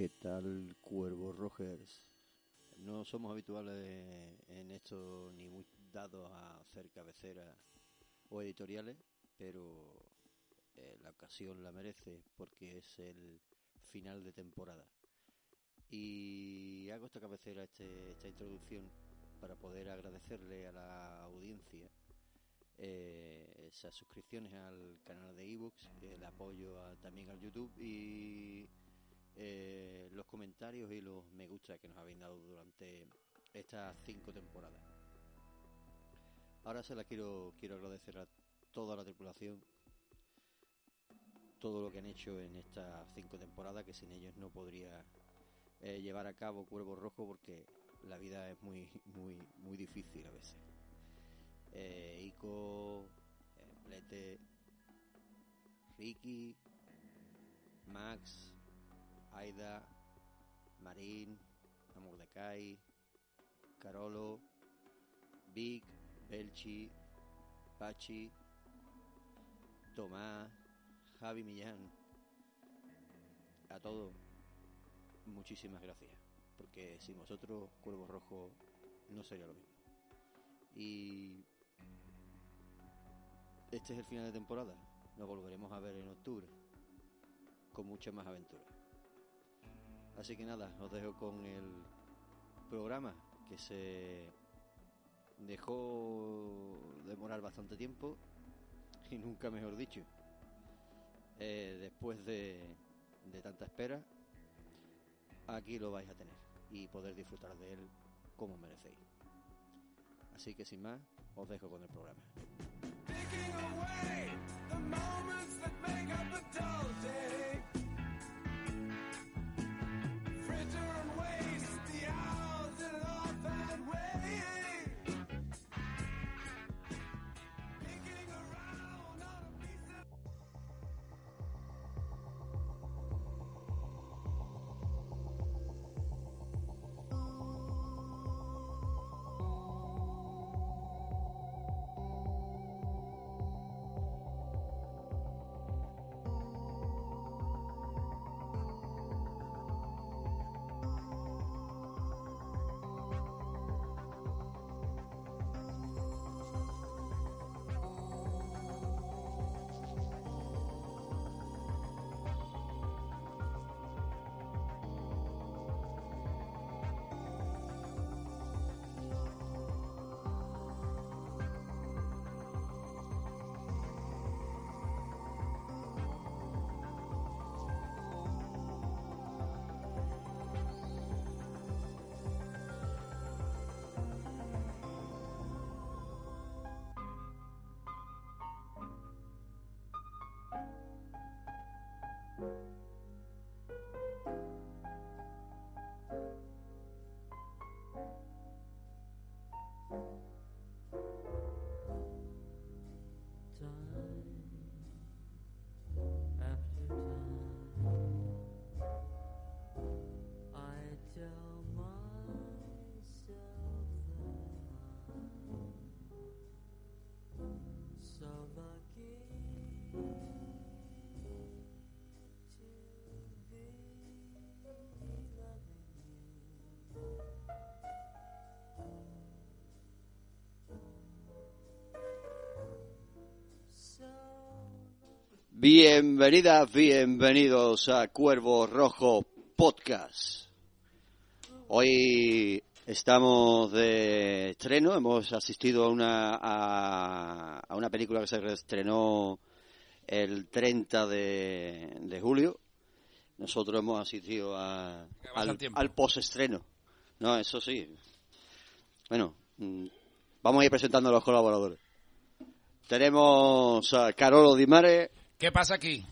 ¿Qué tal, Cuervo Rogers? No somos habituales en esto ni muy dados a hacer cabeceras o editoriales, pero eh, la ocasión la merece porque es el final de temporada. Y hago esta cabecera, este, esta introducción, para poder agradecerle a la audiencia eh, esas suscripciones al canal de ebooks, el apoyo también al YouTube y eh, los comentarios y los me gusta que nos habéis dado durante estas cinco temporadas. Ahora se la quiero, quiero agradecer a toda la tripulación, todo lo que han hecho en estas cinco temporadas, que sin ellos no podría eh, llevar a cabo Cuervo Rojo porque la vida es muy, muy, muy difícil a veces. Eh, Ico, Plete, Ricky, Max, Aida, Marín, Amordecai, Carolo, Vic, Belchi, Pachi, Tomás, Javi Millán. A todos, muchísimas gracias. Porque sin vosotros, Cuervo Rojo no sería lo mismo. Y este es el final de temporada. Nos volveremos a ver en octubre con muchas más aventuras. Así que nada, os dejo con el programa que se dejó demorar bastante tiempo y nunca mejor dicho. Eh, después de, de tanta espera, aquí lo vais a tener y poder disfrutar de él como merecéis. Así que sin más, os dejo con el programa. Thank you. Bienvenidas, bienvenidos a Cuervo Rojo Podcast. Hoy estamos de estreno, hemos asistido a una, a, a una película que se estrenó el 30 de, de julio. Nosotros hemos asistido a, al, al postestreno. No, eso sí. Bueno, mm, vamos a ir presentando a los colaboradores. Tenemos a Carolo Di Mare, ¿Qué pasa aquí?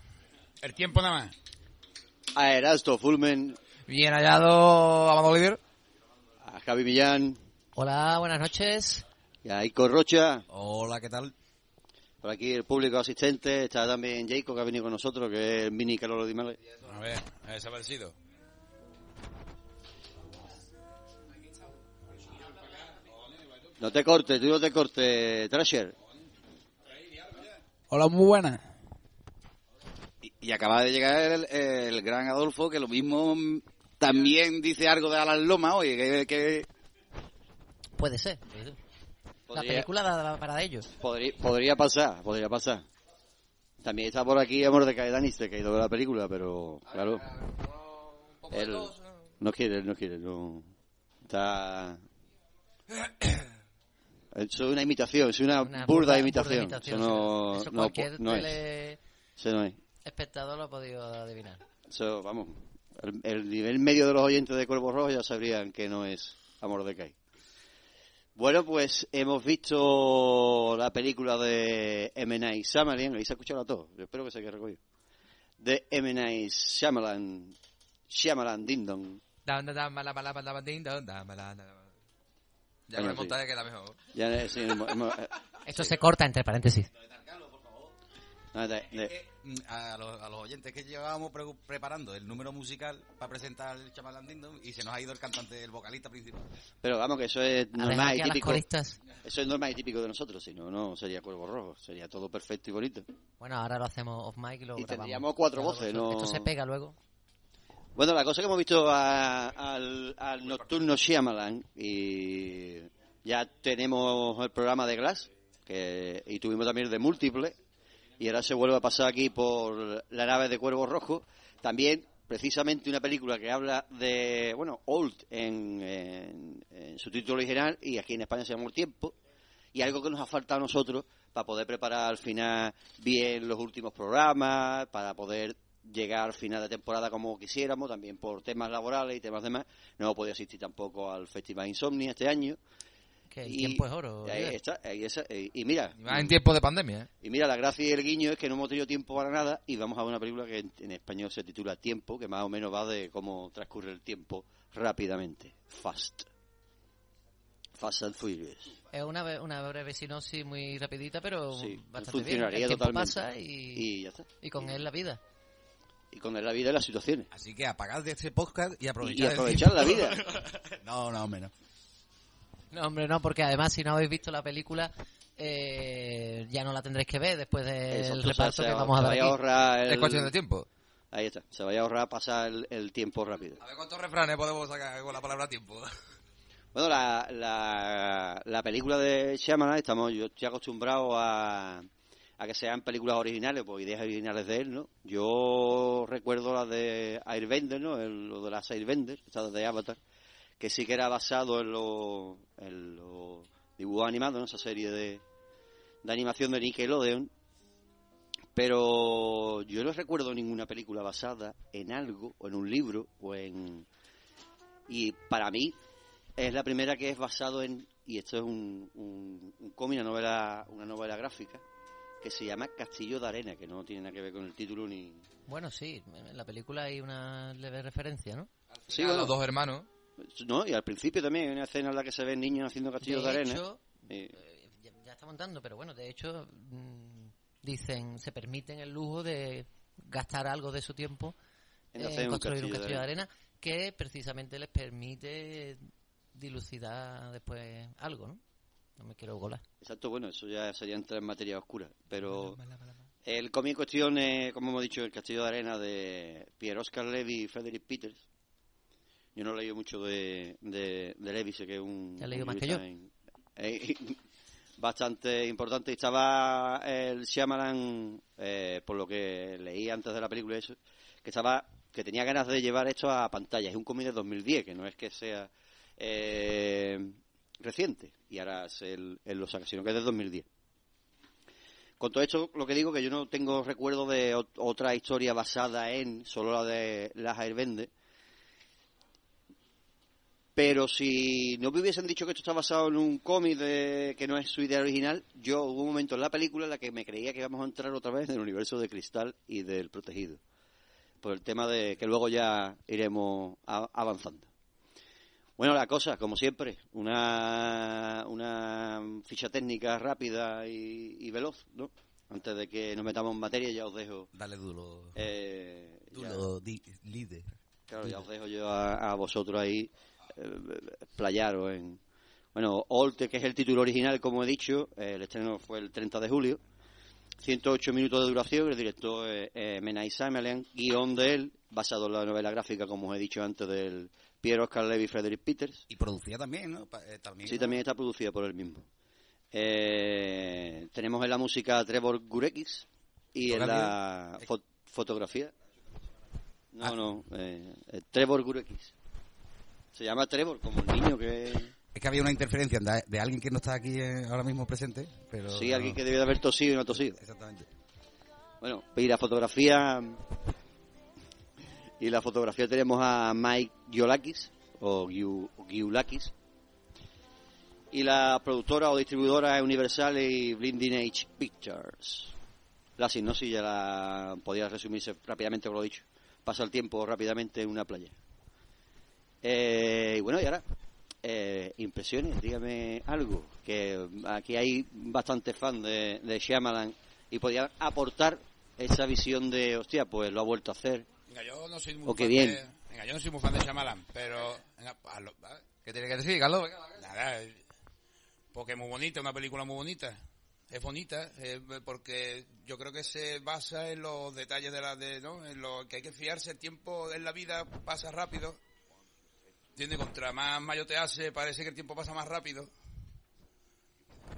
El tiempo nada más. a Erasto Fulmen, Bien hallado, Amado Oliver. a Javi Millán Hola, buenas noches. y a Ico Rocha. Hola, ¿qué tal? Por aquí el público asistente, está también Jacob que ha venido con nosotros, que es el mini Carolo Di Mare. A ver, ha desaparecido. No te cortes, tú no te cortes, Trasher. Hola, muy buenas. Y, acaba de llegar el, el gran Adolfo, que lo mismo también dice algo de Alan Loma, oye, que, que Puede ser. La película da para ellos. Podría, podría pasar, podría pasar. También está por aquí Amor de Caedani, se ha caído de la película, pero claro, él no quiere, él no quiere, no. Está. Eso es una imitación, es una, Una burda, burda imitación. imitación, Eso no, Eso no, cualquier no es. tele- Eso no es. Espectador lo ha podido adivinar. Eso, vamos, el, el nivel medio de los oyentes de Cuervo Rojo ya sabrían que no es Amor de Kai. Bueno, pues hemos visto la película de M. Night Shyamalan, ahí se ha escuchado a todos, yo espero que se quede recogido. De M. Night Shyamalan, Shyamalan dam. Ya sí. montaje queda mejor. Ya, sí, hemos- hemos- Esto se corta entre paréntesis. Ah, de- de- que, mm, a, los, a los oyentes que llevábamos pre- preparando el número musical para presentar el Chamalán Dindon y se nos ha ido el cantante, el vocalista principal. pero vamos, que eso es normal y típico. Eso es normal y típico de nosotros, si no, no sería Cuervo Rojo, sería todo perfecto y bonito. Bueno, ahora lo hacemos off mic y lo Y grabamos. tendríamos cuatro Claro, voces, esto- no- Esto se pega luego. Bueno, la cosa que hemos visto a- al, al nocturno Shyamalan y ya tenemos el programa de Glass que, y tuvimos también el de Múltiple y ahora se vuelve a pasar aquí por la nave de Cuervo Rojo. También, precisamente, una película que habla de, bueno, Old en, su título original y aquí en España se llama El Tiempo y algo que nos ha faltado a nosotros para poder preparar al final bien los últimos programas, para poder llegar al final de temporada como quisiéramos, también por temas laborales y temas demás. No hemos podido asistir tampoco al Festival Insomnia este año. Que el Y- tiempo es oro. y ahí está, ahí esa- y, y mira, Y más en tiempos de pandemia, ¿eh? y mira, la gracia y el guiño es que no hemos tenido tiempo para nada y vamos a ver una película que en, en español se titula Tiempo, que más o menos va de cómo transcurre el tiempo rápidamente. Fast. Fast and Furious. Es una, una breve sinopsis muy rapidita, pero Sí, bastante bien. funcionaría El tiempo totalmente. pasa y, Y ya está. y con él la vida. Y con él la vida y las situaciones. Así que apagad de este podcast y Y aprovechad, el aprovechar la vida. no, no, menos. No, hombre, no, porque además si no habéis visto la película, eh, ya no la tendréis que ver después del Exacto, o sea, reparto se- que vamos a dar aquí. ahorrar el- Es cuestión de tiempo. Ahí está, se vaya a ahorrar pasar el, el tiempo rápido. A ver cuántos refranes podemos sacar con la palabra tiempo. Bueno, la, la, la película de Shyamalan, estamos, yo estoy acostumbrado a, a que sean películas originales, pues ideas originales de él, ¿no? Yo recuerdo la de Airbender, ¿no? El- lo de las Airbender, esta de Avatar, que sí que era basado en los en dibujos animados, ¿no? Esa serie de, de animación de Nickelodeon. Pero yo no recuerdo ninguna película basada en algo, o en un libro, o en... Y para mí es la primera que es basado en... Y esto es un, un, un cómic, una novela, una novela gráfica, que se llama Castillo de Arena, que no tiene nada que ver con el título ni... Bueno, sí, en la película hay una leve referencia, ¿no? Sí, A bueno, los dos hermanos. No, y al principio también hay una escena en la que se ven niños haciendo castillos de, de arena. hecho, Y- eh, ya, ya está montando, pero bueno, de hecho, mm, dicen, se permiten el lujo de gastar algo de su tiempo En en hacer un construir un castillo de castillo de arena que precisamente les permite dilucidar después algo, ¿no? No me quiero golar. Exacto, bueno, eso ya sería entrar en materia oscura. Pero el cómic en cuestión es, como hemos dicho, El Castillo de Arena de Pierre Oscar Levy y Frederick Peters. Yo no he leído mucho de, de, de que es un... ¿Ya has leído un más que eh, bastante importante. Estaba el Shyamalan, eh, por lo que leí antes de la película, eso, que estaba que tenía ganas de llevar esto a pantalla. Es un cómic de 2010, que no es que sea eh, reciente. Y ahora se él, él lo saca, sino que es de 2010. Con todo esto, lo que digo que yo no tengo recuerdo de ot- otra historia basada en solo la de las Airbender. Pero si no me hubiesen dicho que esto está basado en un cómic de que no es su idea original, yo hubo un momento en la película en la que me creía que íbamos a entrar otra vez en el universo de Cristal y del Protegido. Por el tema de que luego ya iremos a- avanzando. Bueno, la cosa, como siempre, una, una ficha técnica rápida y, y veloz, ¿no? Antes de que nos metamos en materia, ya os dejo. Dale duro. eh, Duro, líder. Claro, ya os dejo yo a, a vosotros ahí playaros en... Bueno, Olte, que es el título original, como he dicho, eh, el estreno fue el 30 de julio. 108 minutos de duración. El director es eh, Menai Samelian, guion de él, basado en la novela gráfica, como os he dicho antes, del Pierre Oscar Levy y Frederick Peters. Y producida también, ¿no? Eh, también, Sí, ¿no? también está producida por él mismo. Eh, tenemos en la música a Trevor Gurekis y en la fo- fotografía. No, Ah. no, eh, eh, Trevor Gurekis. Se llama Trevor, como el niño que... Es que había una interferencia de, de alguien que no está aquí eh, ahora mismo presente, pero... Sí, alguien que debe de haber tosido y no ha tosido. Exactamente. Bueno, y la fotografía... Y la fotografía tenemos a Mike Giolakis, o Giu- Giulakis. Y la productora o distribuidora es Universal y Blinding Age Pictures. La sinopsis ya la podía resumirse rápidamente, como lo he dicho. Pasa el tiempo rápidamente en una playa. Eh, y bueno, y ahora, eh, impresiones, dígame algo. Que aquí hay bastantes fans de, de Shyamalan y podían aportar esa visión de, hostia, pues lo ha vuelto a hacer. Venga, yo no soy muy qué fan bien. de... Venga, yo no soy muy fan de Shyamalan, pero... Venga, a lo- a- ¿Qué tiene que decir, Carlos? Venga. Nada, eh, porque es muy bonita, una película muy bonita. Es bonita, eh, porque yo creo que se basa en los detalles de la de, ¿no? En lo que hay que fiarse, el tiempo en la vida pasa rápido. Tiene contra más mayo te hace, parece que el tiempo pasa más rápido.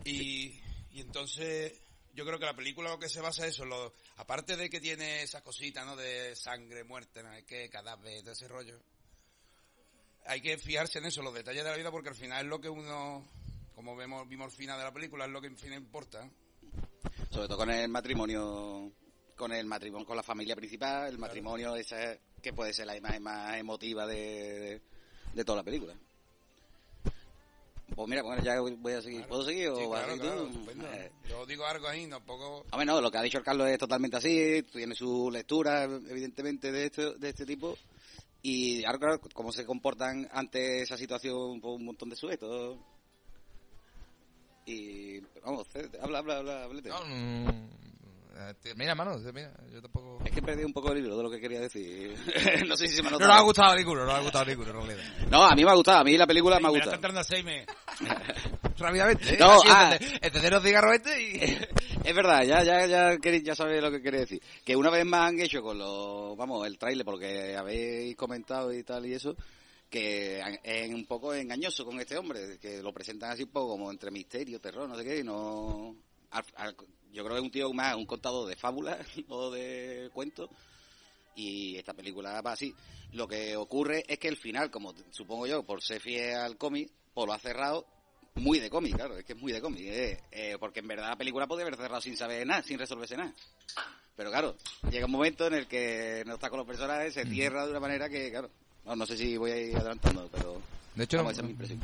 Y, y entonces yo creo que la película lo que se basa es eso, lo, aparte de que tiene esas cositas, ¿no? De sangre, muerte, no qué, cadáver, todo ese rollo hay que fijarse en eso, los detalles de la vida, porque al final es lo que uno, como vemos, vimos al final de la película, es lo que en fin importa. Sobre todo con el matrimonio, con el matrimonio, con la familia principal, el matrimonio esa que puede ser la imagen más emotiva de, de, toda la película. Pues mira, bueno, ya voy a seguir. ¿Puedo seguir o Sí, a claro, claro. Eh, Yo digo algo ahí, no poco... Hombre, no, lo que ha dicho el Carlos es totalmente así, tiene su lectura, evidentemente, de, esto, de este tipo. Y ahora, claro, cómo se comportan ante esa situación por un montón de sujetos. Y, vamos, habla, habla, habla, háblate. No, eh, termina, mano, termina. Yo tampoco... Es que perdí un poco el libro de lo que quería decir. no sé si se me ha No notado. nos ha gustado ninguno, no nos ha gustado ninguno, en realidad. No, a mí me ha gustado, a mí la película me ha Mira, está gustado. entrando a Seime. Rápidamente, ¿eh? No, Así, ah. cigarros este y... Es verdad, ya, ya, ya, queréis- ya sabéis lo que quería decir. Que una vez más han hecho con los, vamos, el trailer, porque habéis comentado y tal y eso, que es un poco engañoso con este hombre, que lo presentan así un poco como entre misterio, terror, no sé qué, y no... al- al- yo creo que es un tío más, un contador de fábulas o de cuentos, y esta película va así. Lo que ocurre es que el final, como supongo yo, por ser fiel al cómic, pues lo ha cerrado muy de cómic, claro, es que es muy de cómic, eh, eh, porque en verdad la película podría haber cerrado sin saber nada, sin resolverse nada. Pero claro, llega un momento en el que no está con los personajes, se cierra de una manera que, claro, no, no sé si voy a ir adelantando, pero De hecho, vamos, esa es mi impresión.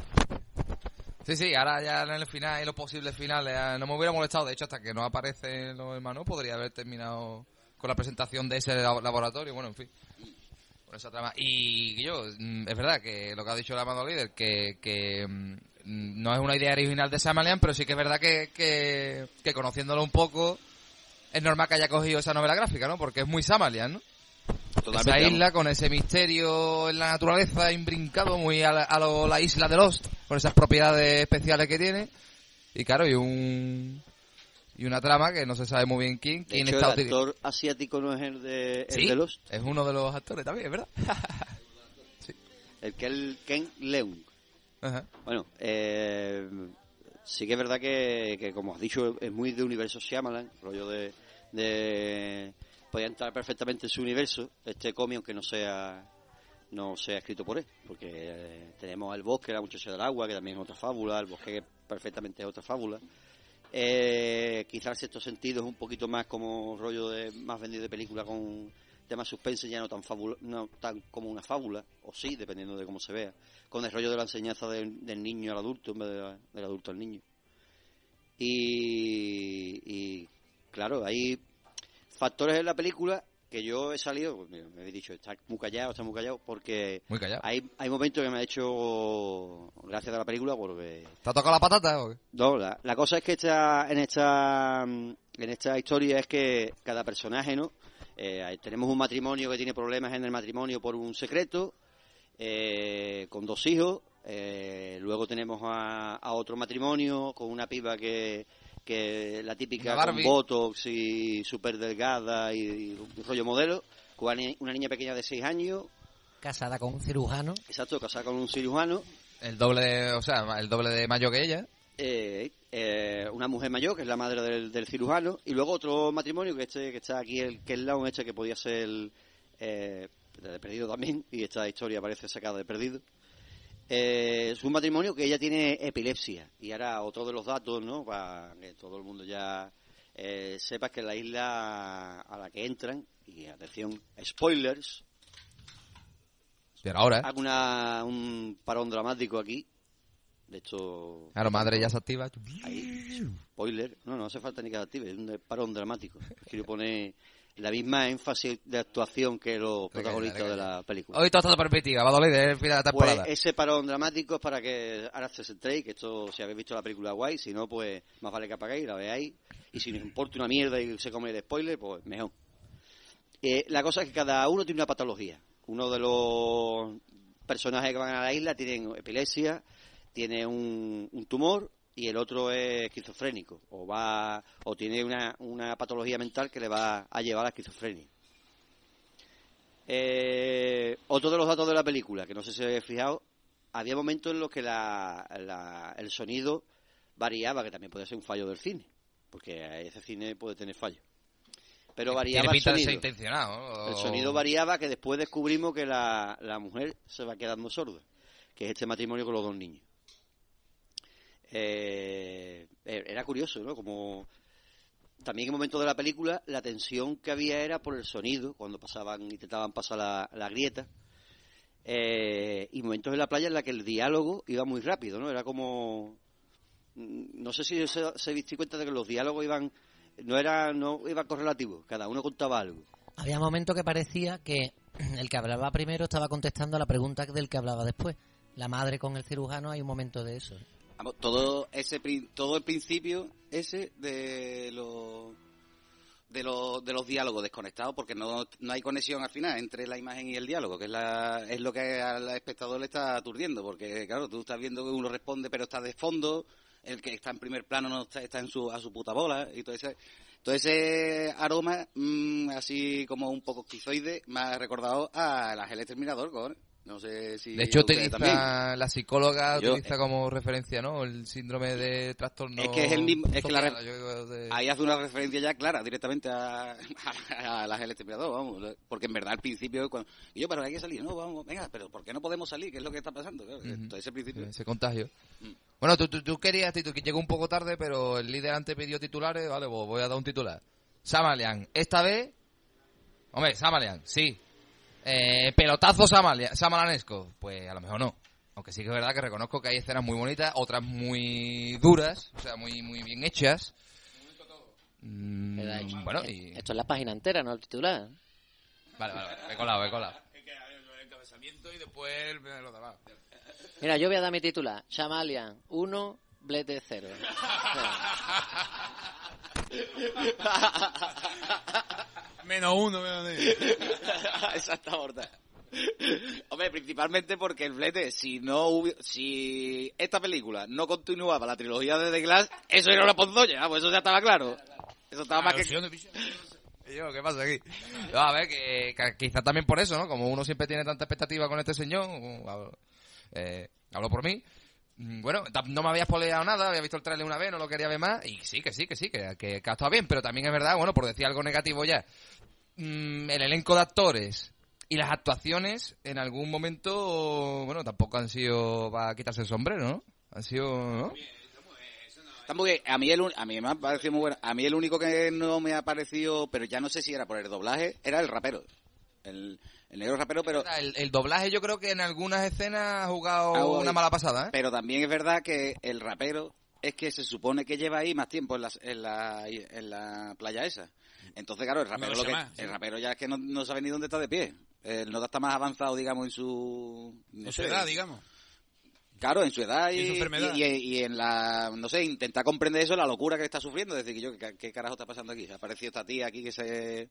Sí, sí, ahora ya en el final y los posibles finales no me hubiera molestado. De hecho, hasta que no aparecen los hermanos, podría haber terminado con la presentación de ese lab- laboratorio. Bueno, en fin. Con esa trama. Y yo, mm, es verdad que lo que ha dicho el amado líder, que, que mm, no es una idea original de Samalian, pero sí que es verdad que, que, que conociéndolo un poco, es normal que haya cogido esa novela gráfica, ¿no? Porque es muy Samalian, ¿no? Totalmente, esa isla con ese misterio en la naturaleza imbrincado muy a la, a lo- la isla de Lost con esas propiedades especiales que tiene. Y claro y un y una trama que no se sabe muy bien quién De quién hecho, está el actor asiático no es el de, el Sí, de los, es uno de los actores también verdad. El que el Ken Leung. Ajá. Bueno, eh, sí que es verdad que, que, como has dicho, es muy de universo Shyamalan, rollo de... de podía entrar perfectamente en su universo, este cómic, aunque no sea no sea escrito por él, porque eh, tenemos El Bosque, La Muchacha del Agua, que también es otra fábula, El Bosque que perfectamente es otra fábula. Eh, quizás el sexto sentido es un poquito más como rollo de más vendido de película con temas suspense, ya no tan fábula, no tan como una fábula, o sí, dependiendo de cómo se vea, con el rollo de la enseñanza del, niño al adulto en vez de del adulto al niño. Y, claro, hay factores en la película que yo he salido, pues, me he dicho, está muy callado, está muy callado, porque muy callado hay, hay momentos que me ha hecho gracias a la película porque ¿te ha tocado la patata o qué? no, la, la cosa es que esta, en esta en esta historia es que cada personaje, ¿no? Eh, tenemos un matrimonio que tiene problemas en el matrimonio por un secreto, eh, con dos hijos. eh, luego tenemos a, a otro matrimonio con una piba que, que la típica con botox y súper delgada y, y un rollo modelo, con una ni- una niña pequeña de 6 años, Casada con un cirujano. exacto, casada con un cirujano, El doble, de- o sea, el doble de mayo que ella. eh, eh, una mujer mayor, que es la madre del, del cirujano, y luego otro matrimonio que este que está aquí, el que es la este que podía ser eh, de perdido también, y esta historia parece sacada de perdido. Eh, es un matrimonio que ella tiene epilepsia, y ahora otro de los datos, ¿no? Para que todo el mundo ya eh, sepa que la isla a la que entran, y atención, spoilers, Pero ahora, hago una, un parón dramático aquí. De hecho, claro, madre ya se activa. Ahí, spoiler. No, no hace falta ni que se active, es un parón dramático. Quiero poner la misma énfasis de actuación que los protagonistas de la película. Hoy todo está permitido, va a doler el final de la Pues temporada. ese parón dramático es para que ahora se centréis, que esto, si habéis visto la película guay, si no, pues más vale que apaguéis, la veáis, y si nos importa una mierda y se come el spoiler, pues mejor. Eh, la cosa es que cada uno tiene una patología. Uno de los personajes que van a la isla tienen epilepsia, tiene un, un tumor y el otro es esquizofrénico o va o tiene una, una patología mental que le va a llevar a la esquizofrenia. Eh, otro de los datos de la película, que no sé si habéis fijado, había momentos en los que la- la- el sonido variaba, que también puede ser un fallo del cine, porque ese cine puede tener fallos. Pero variaba el sonido. intencionado. ¿no? El O- sonido variaba que después descubrimos que la, la mujer se va quedando sorda, que es este matrimonio con los dos niños. Eh, era curioso, ¿no? Como también en momentos de la película la tensión que había era por el sonido, cuando pasaban, intentaban pasar la, la grieta. Eh, y momentos en la playa en la que el diálogo iba muy rápido, ¿no? Era como... mm, No sé si se, se diste cuenta de que los diálogos iban... No era no iba correlativo, cada uno contaba algo. Había momentos que parecía que el que hablaba primero estaba contestando a la pregunta del que hablaba después. La madre con el cirujano, hay un momento de eso. Todo ese todo el principio ese de los de los de los diálogos desconectados porque no, no hay conexión al final entre la imagen y el diálogo que es la, es lo que al espectador le está aturdiendo porque claro tú estás viendo que uno responde pero está de fondo el que está en primer plano no está, está en su a su puta bola y todo ese todo ese aroma mm, así como un poco esquizoide me ha recordado al Ángel Exterminador no sé si De hecho, utiliza, la psicóloga Yo- utiliza como referencia, ¿no? El síndrome de trastorno. Es que es el mismo- es que la de- Ahí hace una referencia ya clara directamente a, a, a las exterminador, vamos. Porque en verdad al principio, cuando, y yo, pero hay que salir, no, vamos, venga, pero ¿por qué no podemos salir? ¿Qué es lo que está pasando? Claro, ese principio. ese contagio. Mm. Bueno, tú, tú, tú querías, Tito, que llegó un poco tarde, pero el líder antes pidió titulares, vale, pues voy a dar un titular. Samalian, esta vez, hombre, Samalian, sí. Eh, pelotazo samalanesco, pues a lo mejor no. Aunque sí que es verdad que reconozco que hay escenas muy bonitas, otras muy duras, o sea, muy, muy bien hechas. Mm, hay- bueno, y... Esto es la página entera, no el titular. Vale, vale, vale, he colado, he colado. Es que el encabezamiento y después lo demás. Mira, yo voy a dar mi titular. Chamalian 1, Blete 0. Menos uno, menos uno. Exacta horda. Hombre, principalmente porque el flete, si no hubi- si esta película no continuaba la trilogía de The Glass, eso era una ponzoña, pues eso ya estaba claro. Eso estaba más que... Alusión de picha. ¿Y yo, ¿Qué pasa aquí? No, a ver, que, que quizá también por eso, ¿no? Como uno siempre tiene tanta expectativa con este señor, uh, hablo, eh, hablo por mí. Mm, Bueno, ta- no me había spoileado nada, había visto el trailer una vez, no lo quería ver más, y sí, que sí, que sí, que, que, que ha estado bien, pero también es verdad, bueno, por decir algo negativo ya, mm, el elenco de actores y las actuaciones en algún momento, bueno, tampoco han sido para quitarse el sombrero, ¿no? Han sido, ¿no? A mí, el, a mí me ha parecido muy bueno. A mí el único que no me ha parecido, pero ya no sé si era por el doblaje, era el rapero. El, el negro rapero, pero... El, el doblaje yo creo que en algunas escenas ha jugado jugado una mala pasada, ¿eh? Pero también es verdad que el rapero es que se supone que lleva ahí más tiempo en la, en la, en la playa esa. Entonces, claro, el rapero, lo lo sé que- más, sí. el rapero ya es que no, no sabe ni dónde está de pie. El nota está más avanzado, digamos, en su... No En sé, su edad, digamos. Claro, en su edad y, Y en su enfermedad. y- y- y en la, no sé, intentar comprender eso, la locura que está sufriendo. Es decir, que yo, ¿qué, qué carajo está pasando aquí? Ha aparecido esta tía aquí que se...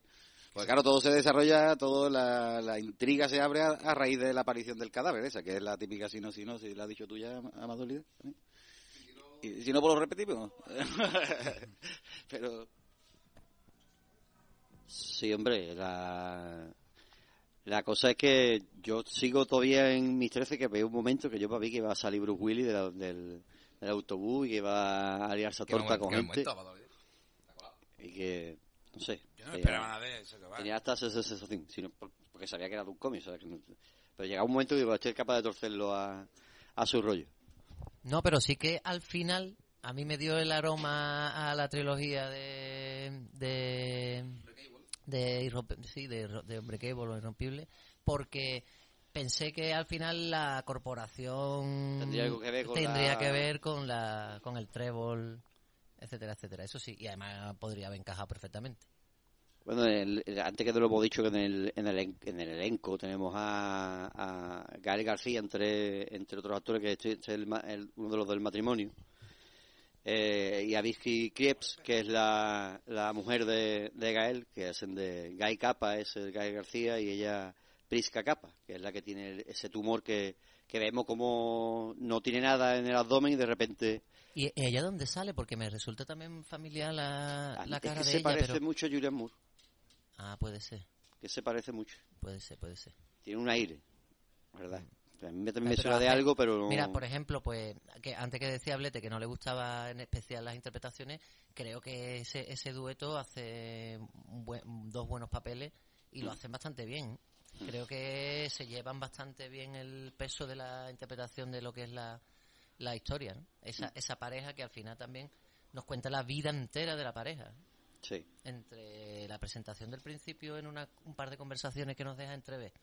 Pues claro, todo se desarrolla, toda la, la intriga se abre a, a raíz de la aparición del cadáver esa, que es la típica si no, si no, si la has dicho tú ya. Y si no, pues lo repetimos. Pero Sí, hombre, la, la cosa es que yo sigo todavía en mis 13 que veo un momento que yo para mí que iba a salir Bruce Willis de la- del, del autobús y que iba a liarse a torta momento, con gente momento, y que, no sé, Yo no tenía- esperaba nada de eso, que va. tenía hasta esa sensación, sino por- porque sabía que era de un cómic, pero llegaba un momento que digo, estoy capaz de torcerlo a, a su rollo. No, pero sí que al final a mí me dio el aroma a la trilogía de de de, sí, de, de Unbreakable o Irrompible porque pensé que al final la corporación Tendría que ver con la- que ver con la con el trébol etcétera etcétera. Eso sí y además podría haber encajado perfectamente. Bueno, el- el- antes que te lo hemos dicho que en el, en el, en- en el elenco tenemos a, a Gael García, entre, entre otros actores, que este es el ma- el- uno de los del matrimonio, eh, y a Vicky Krieps, que es la, la mujer de, de Gael, que hacen de Guy Capa, es el Gael García, y ella Prisca Capa, que es la que tiene ese tumor que, que vemos como no tiene nada en el abdomen y de repente... y ella dónde sale porque me resulta también familiar la, la es cara que de se ella parece pero mucho a Julian Moore, ah puede ser. Que se parece mucho. puede ser puede ser. Tiene un aire, ¿verdad? A mí me- también me Pero suena de algo, pero no... Mira, por ejemplo, pues que antes que decía Blete que no le gustaba en especial las interpretaciones, creo que ese, ese dueto hace un buen- dos buenos papeles y lo hacen bastante bien. Creo que se llevan bastante bien el peso de la interpretación de lo que es la, la historia. ¿no? Esa, esa pareja que al final también nos cuenta la vida entera de la pareja. Sí. Entre la presentación del principio en una, un par de conversaciones que nos deja entrever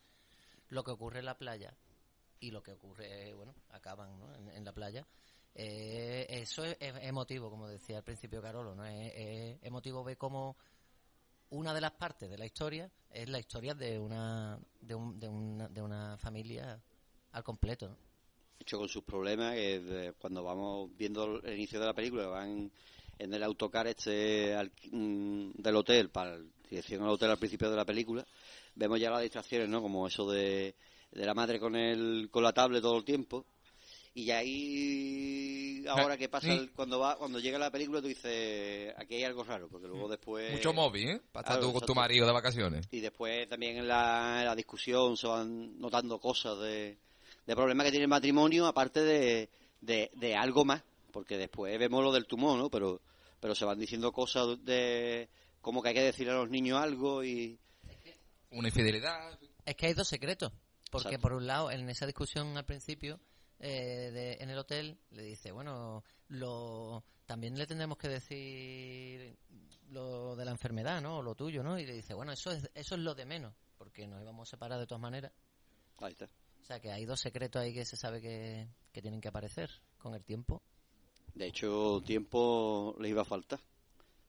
lo que ocurre en la playa y lo que ocurre, bueno, acaban ¿no? en, la playa. Eh, eso es, emotivo, como decía al principio Carolo, ¿no? Es, emotivo ver cómo una de las partes de la historia es la historia de una, de, un- de una, de una familia al completo, ¿no? hecho con sus problemas, de- cuando vamos viendo el inicio de la película, van en el autocar este al- mm, del hotel, para el- dirección al hotel al principio de la película, vemos ya las distracciones, ¿no? Como eso de, de la madre con el con la tablet todo el tiempo. Y ahí, ahora que pasa, sí. el- cuando va cuando llega la película, tú dices, aquí hay algo raro, porque luego después... Mucho móvil, ¿eh? Para estar claro, tú con tu marido de vacaciones. Y después también en la, en la discusión se van notando cosas de, de problemas que tiene el matrimonio, aparte de, de, de algo más, porque después vemos lo del tumor, ¿no? Pero, pero se van diciendo cosas de como que hay que decirle a los niños algo y... Una infidelidad. Es que hay dos secretos. Porque Exacto. por un lado, en esa discusión al principio, eh, de- en el hotel, le dice, bueno, lo, también le tendremos que decir lo de la enfermedad, ¿no? O lo tuyo, ¿no? Y le dice, bueno, eso es, eso es lo de menos, porque nos íbamos a separar de todas maneras. Ahí está. O sea, que hay dos secretos ahí que se sabe que, que tienen que aparecer con el tiempo. De hecho, tiempo les iba a faltar,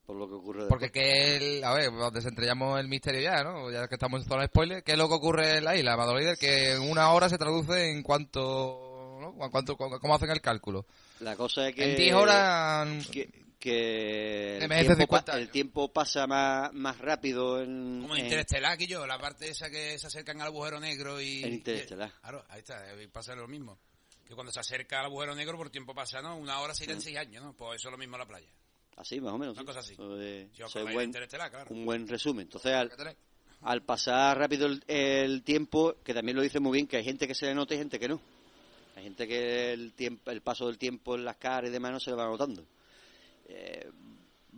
por lo que ocurre Porque que el, a ver, desentrellamos el misterio ya, ¿no? Ya que estamos en zona de spoiler, ¿qué es lo que ocurre en la isla, Madolíder? Que en una hora se traduce en cuánto, ¿no? ¿En cuánto, cu- ¿Cómo hacen el cálculo? La cosa es que... En 10 horas... Que, que el, tiempo, 50 pa- el años. tiempo pasa más, más rápido en... Como en Interestelar, que yo, la parte esa que se acercan al agujero negro y... En Interestelar. Claro, ahí está, pasa lo mismo. Que cuando se acerca al agujero negro por tiempo pasa, ¿no? Una hora se irán seis años, ¿no? Pues eso es lo mismo en la playa. Así, más o menos. Una cosa así. Si es buen- claro. un buen resumen. Entonces, al, pasar rápido el, el tiempo, que también lo dice muy bien, que hay gente que se le nota y gente que no. Hay gente que el tiempo, el paso del tiempo en las caras y demás no se le va notando. Eh,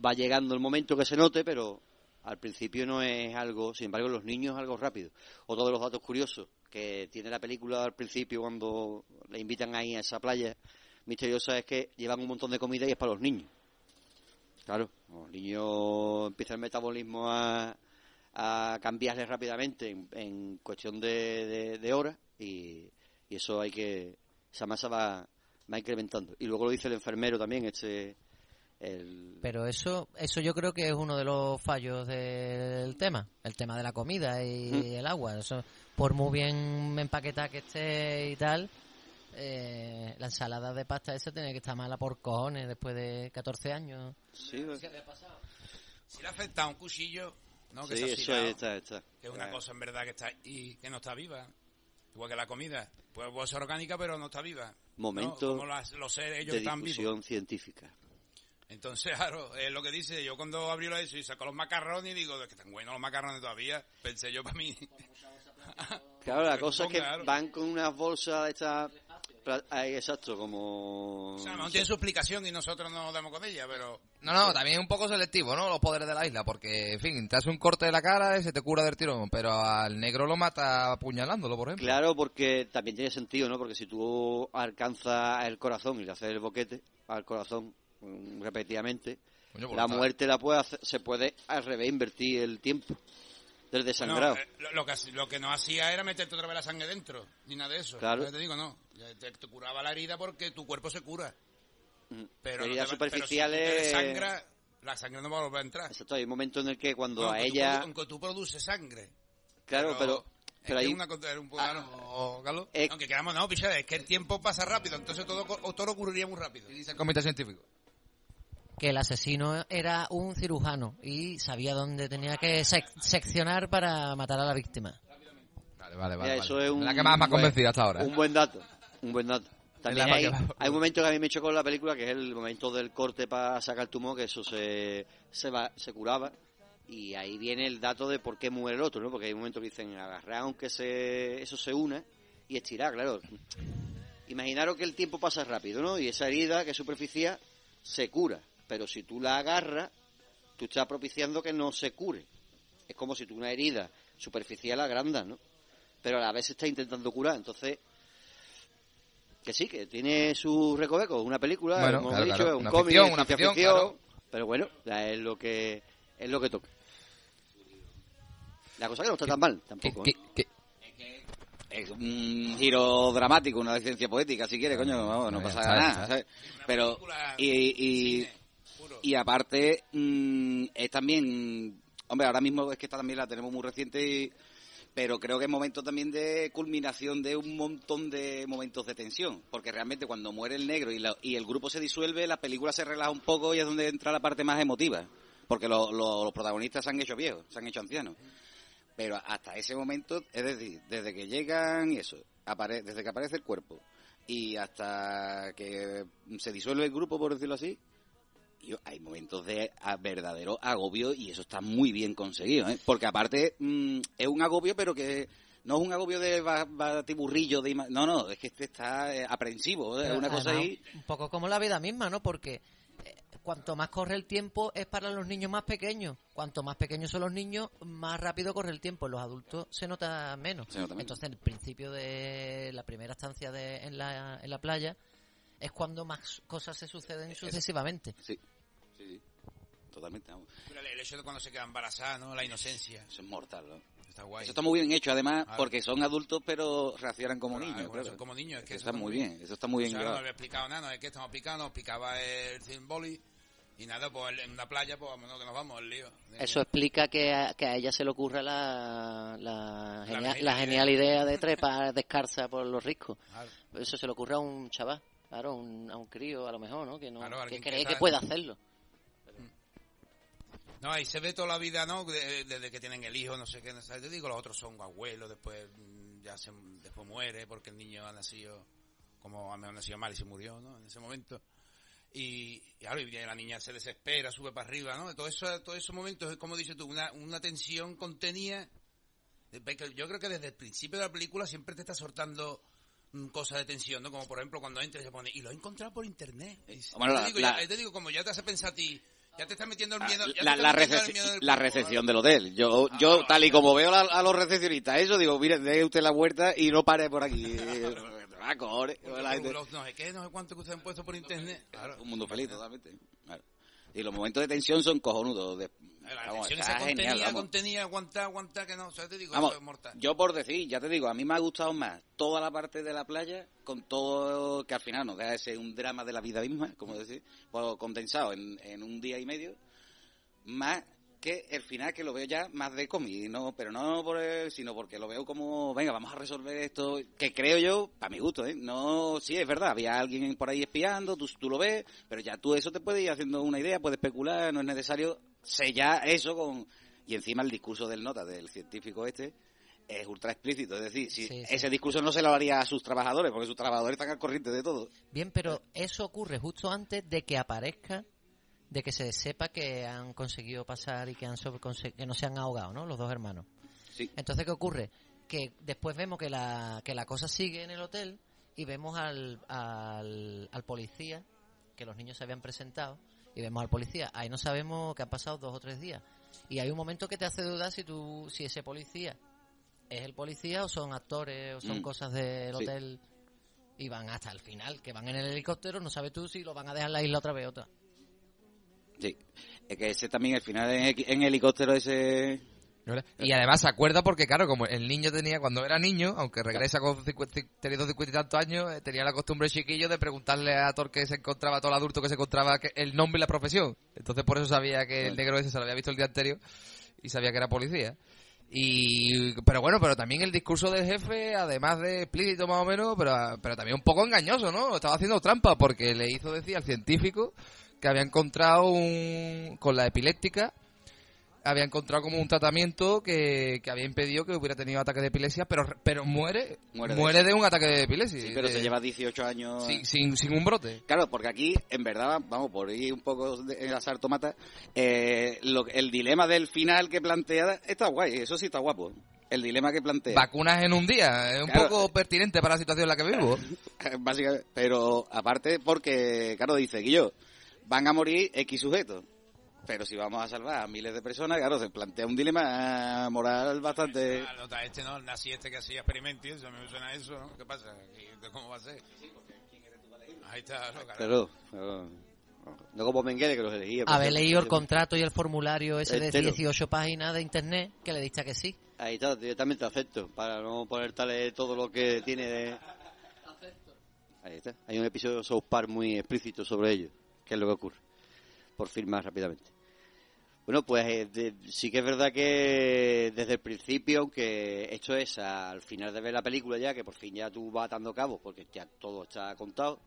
va llegando el momento que se note, pero al principio no es algo, sin embargo, los niños es algo rápido. Otro de los datos curiosos que tiene la película al principio cuando le invitan ahí a esa playa misteriosa es que llevan un montón de comida y es para los niños. Claro, los niños empiezan el metabolismo a, a cambiarle rápidamente en, en cuestión de, de- de horas y, y eso hay que esa masa va, va incrementando y luego lo dice el enfermero también este el Pero eso, eso yo creo que es uno de los fallos del tema, el tema de la comida y Mm. el agua. Eso, por muy bien empaquetada que esté y tal, eh, la ensalada de pasta esa tiene que estar mala por cojones después de 14 años. sí, pues, Si le afecta un cuchillo, ¿no? Que sí, se ha eso ahí está, está. que es una Ah, cosa en verdad que está y que no está viva. Igual que la comida. Pues puede ser orgánica, pero no está viva. Momento ¿no? Como las- los seres ellos de están vivos. científica. Entonces, claro, es lo que dice. Yo cuando abrió la eso y sacó los macarrones, digo, "Es que están buenos los macarrones todavía. Pensé yo para mí. Claro, la cosa es que van con unas bolsas estas... exacto, como... O sea, mejor tiene su explicación y nosotros no nos damos con ella, pero... No, no, también es un poco selectivo, ¿no? Los poderes de la isla, porque, en fin, te hace un corte de la cara y se te cura del tirón, pero al negro lo mata apuñalándolo, por ejemplo. Claro, porque también tiene sentido, ¿no? Porque si tú alcanzas el corazón y le haces el boquete al corazón mm, repetidamente, Coño, pues la muerte la puede hacer- se puede al revés invertir el tiempo del desangrado. No, eh, lo, lo que, hac- lo que no hacía era meterte otra vez la sangre dentro, ni nada de eso. Claro. Te digo, no. Te, te curaba la herida porque tu cuerpo se cura. Mm. Pero, Heridas no te va- pero si tú te superficiales- desangras, la sangre no va a volver a entrar. Exacto, hay un momento en el que cuando No, a aunque ella... aunque tú produces sangre. Claro, pero, es pero ahí... es una un raro, Galo. Eh, Aunque queramos, no, picha, es que el tiempo pasa rápido, entonces todo, co- todo ocurriría muy rápido. Dice el comité científico. Que el asesino era un cirujano y sabía dónde tenía que sec- seccionar para matar a la víctima. Vale, vale, Mira, vale. eso vale. es un la que más me ha convencido hasta ahora. ¿eh? Un buen dato, un buen dato. También hay, un momento que a mí me chocó en la película, que es el momento del corte para sacar el tumor, que eso se, se, va, se curaba. Y ahí viene el dato de por qué muere el otro, ¿no? Porque hay un momento que dicen agarrar aunque se, eso se una y estirar, claro. Imaginaros que el tiempo pasa rápido, ¿no? Y esa herida que es superficial se cura. Pero si tú la agarras, tú estás propiciando que no se cure. Es como si tú una herida superficial agrandas, ¿no? Pero a la vez se está intentando curar. Entonces, que sí, que tiene su recoveco. Una película, Bueno, como claro, he dicho, claro. es un Una cómic, una ficción, claro. Pero bueno, ya es lo que es lo que toca. La cosa que no está tan mal, ¿Qué- tampoco. qué- ¿eh? qué- Es un giro dramático, una licencia poética, si quieres, coño, vamos, no Ya pasa nada. Pero, y, y. y aparte, mm, es también, hombre, ahora mismo es que esta también la tenemos muy reciente, pero creo que es momento también de culminación de un montón de momentos de tensión, porque realmente cuando muere el negro y, la- y el grupo se disuelve, la película se relaja un poco y es donde entra la parte más emotiva, porque lo- lo- los protagonistas se han hecho viejos, se han hecho ancianos. Pero hasta ese momento, es decir, desde que llegan y eso, apare- desde que aparece el cuerpo y hasta que se disuelve el grupo, por decirlo así, hay momentos de a- verdadero agobio y eso está muy bien conseguido, ¿eh? Porque aparte mm, es un agobio, pero que no es un agobio de ba- batiburrillo, de no, no, es que este está eh, aprensivo, ¿eh? es una cosa ahí... Un poco como la vida misma, ¿no? Porque cuanto más corre el tiempo es para los niños más pequeños. Cuanto más pequeños son los niños, más rápido corre el tiempo. En los adultos se nota menos. Se nota menos. Entonces, el principio de la primera estancia de, en, la, en la playa es cuando más cosas se suceden sucesivamente. Sí, sí, sí, totalmente, vamos. Pero el- hecho de cuando se queda embarazada, ¿no? La inocencia. Eso es mortal, ¿no? Está guay. Eso está muy bien hecho, además, Claro. porque son adultos, pero reaccionan como Claro, niños, bueno, claro. son como niños, es que Eso está está muy bien, eso está muy bien O sea, no había explicado nada, no es que estamos picando, nos picaba el Zimboli y nada, pues en una playa, pues vámonos que nos vamos, el lío. Eso explica que a, que a ella se le ocurra la, la, La genia- genial la genial idea de trepar descalza por los riscos. Claro. Eso se le ocurre a un chaval, claro, un- a un crío a lo mejor, ¿no? Que, no, Claro, que que cree que, sabe. puede hacerlo. No, ahí se ve toda la vida, ¿no? De- Desde que tienen el hijo, no sé qué, no sé. Te digo, los otros son abuelos, después mm, ya se, después muere porque el niño ha nacido como ha nacido mal y se murió, ¿no? En ese momento. Y, y claro, y la niña se desespera, sube para arriba, ¿no? Todo eso, todos esos momentos es como dices tú, una, una tensión contenida. Yo creo que desde el principio de la película siempre te está soltando mm, cosas de tensión, ¿no? Como por ejemplo cuando entra y se pone, y lo he encontrado por internet. Y, Bueno, te, la- digo, la- ya- te digo, como ya te hace pensar a ti, ya te está metiendo el miedo. te La, la, el miedo del la recepción ¿vale? del hotel. Yo, Ah, yo tal y como veo a, a los recepcionistas, eso digo, mire, dé usted la vuelta y no pare por aquí. Ah, la gente- los no sé qué, no sé cuánto que ustedes han puesto por internet. Claro. Un mundo feliz totalmente. Claro. Y los momentos de tensión son cojonudos. de- La vamos, tensión esa genial, contenida, aguantar, aguantar, que no, o sea, te digo, Vamos, eso es mortal. yo por decir, ya te digo, a mí me ha gustado más toda la parte de la playa, con todo, que al final nos deja ese un drama de la vida misma, como decir, pues, condensado en, en un día y medio, más que el final que lo veo ya más de cómic, no, pero no por el- sino porque lo veo como, venga, vamos a resolver esto, que creo yo, para mi gusto, ¿eh? No, sí, es verdad, había alguien por ahí espiando, tú, tú lo ves, pero ya tú eso te puedes ir haciendo una idea, puedes especular, no es necesario sellar eso con... Y encima el discurso del nota, del científico este, es ultra explícito. Es decir, si Sí, sí. ese discurso no se lo haría a sus trabajadores, porque sus trabajadores están al corriente de todo. Bien, pero eso ocurre justo antes de que aparezca, de que se sepa que han conseguido pasar y que, han sobre- que no se han ahogado, ¿no? Los dos hermanos. Sí. Entonces, ¿qué ocurre? Que después vemos que la, que la cosa sigue en el hotel y vemos al, al, al policía, que los niños se habían presentado, y vemos al policía. Ahí no sabemos que han pasado dos o tres días. Y hay un momento que te hace dudar si tú, si ese policía es el policía o son actores o son Mm. cosas del Sí. hotel y van hasta el final, que van en el helicóptero, no sabes tú si lo van a dejar en la isla otra vez otra. Sí. Es que ese también, al final, en, en helicóptero ese... Y además se acuerda porque, claro, como el niño tenía, cuando era niño, aunque regresa con 50, teniendo 50 y tantos años, eh, tenía la costumbre chiquillo de preguntarle a todo el que se encontraba, a todo el adulto que se encontraba, que- el nombre y la profesión. Entonces por eso sabía que el negro ese se lo había visto el día anterior y sabía que era policía. Y, pero bueno, pero también el discurso del jefe, además de explícito más o menos, pero, pero también un poco engañoso, ¿no? Estaba haciendo trampa porque le hizo decir al científico que había encontrado un, con la epiléptica, había encontrado como un tratamiento que, que había impedido que hubiera tenido ataque de epilepsia, pero, pero muere, Muere muere, de de, un ataque de epilepsia. Sí, pero de- se lleva 18 años... sin, sin, sin un brote. Claro, porque aquí, en verdad, vamos, por ir un poco de- en asar tomata, eh, lo- el dilema del final que plantea está guay, eso sí está guapo. El dilema que plantea. Vacunas en un día, es un Claro. poco pertinente para la situación en la que vivo. Básicamente, pero aparte porque, claro, dice Guillo, van a morir X sujetos. Pero si vamos a salvar a miles de personas, claro, se plantea un dilema moral bastante... Ah, nota este, ¿no? El nazi este que hacía eso, mí me suena a eso, ¿no? ¿Qué pasa? ¿Qué- ¿Cómo va a ser? Ahí está, ¿no? Claro. Claro. No como Menguele que los elegía. Haber leído el contrato y el formulario ese de Entero. 18 páginas de internet que le diste a que sí. Ahí está, directamente acepto, para no poner tal eh, todo lo que tiene de... Ahí está. Hay un episodio de South Park muy explícito sobre ello, que es lo que ocurre, por firmar rápidamente. Bueno, pues eh, de- sí que es verdad que desde el principio, aunque esto es al final de ver la película ya, que por fin ya tú vas atando cabos, porque ya todo está contado,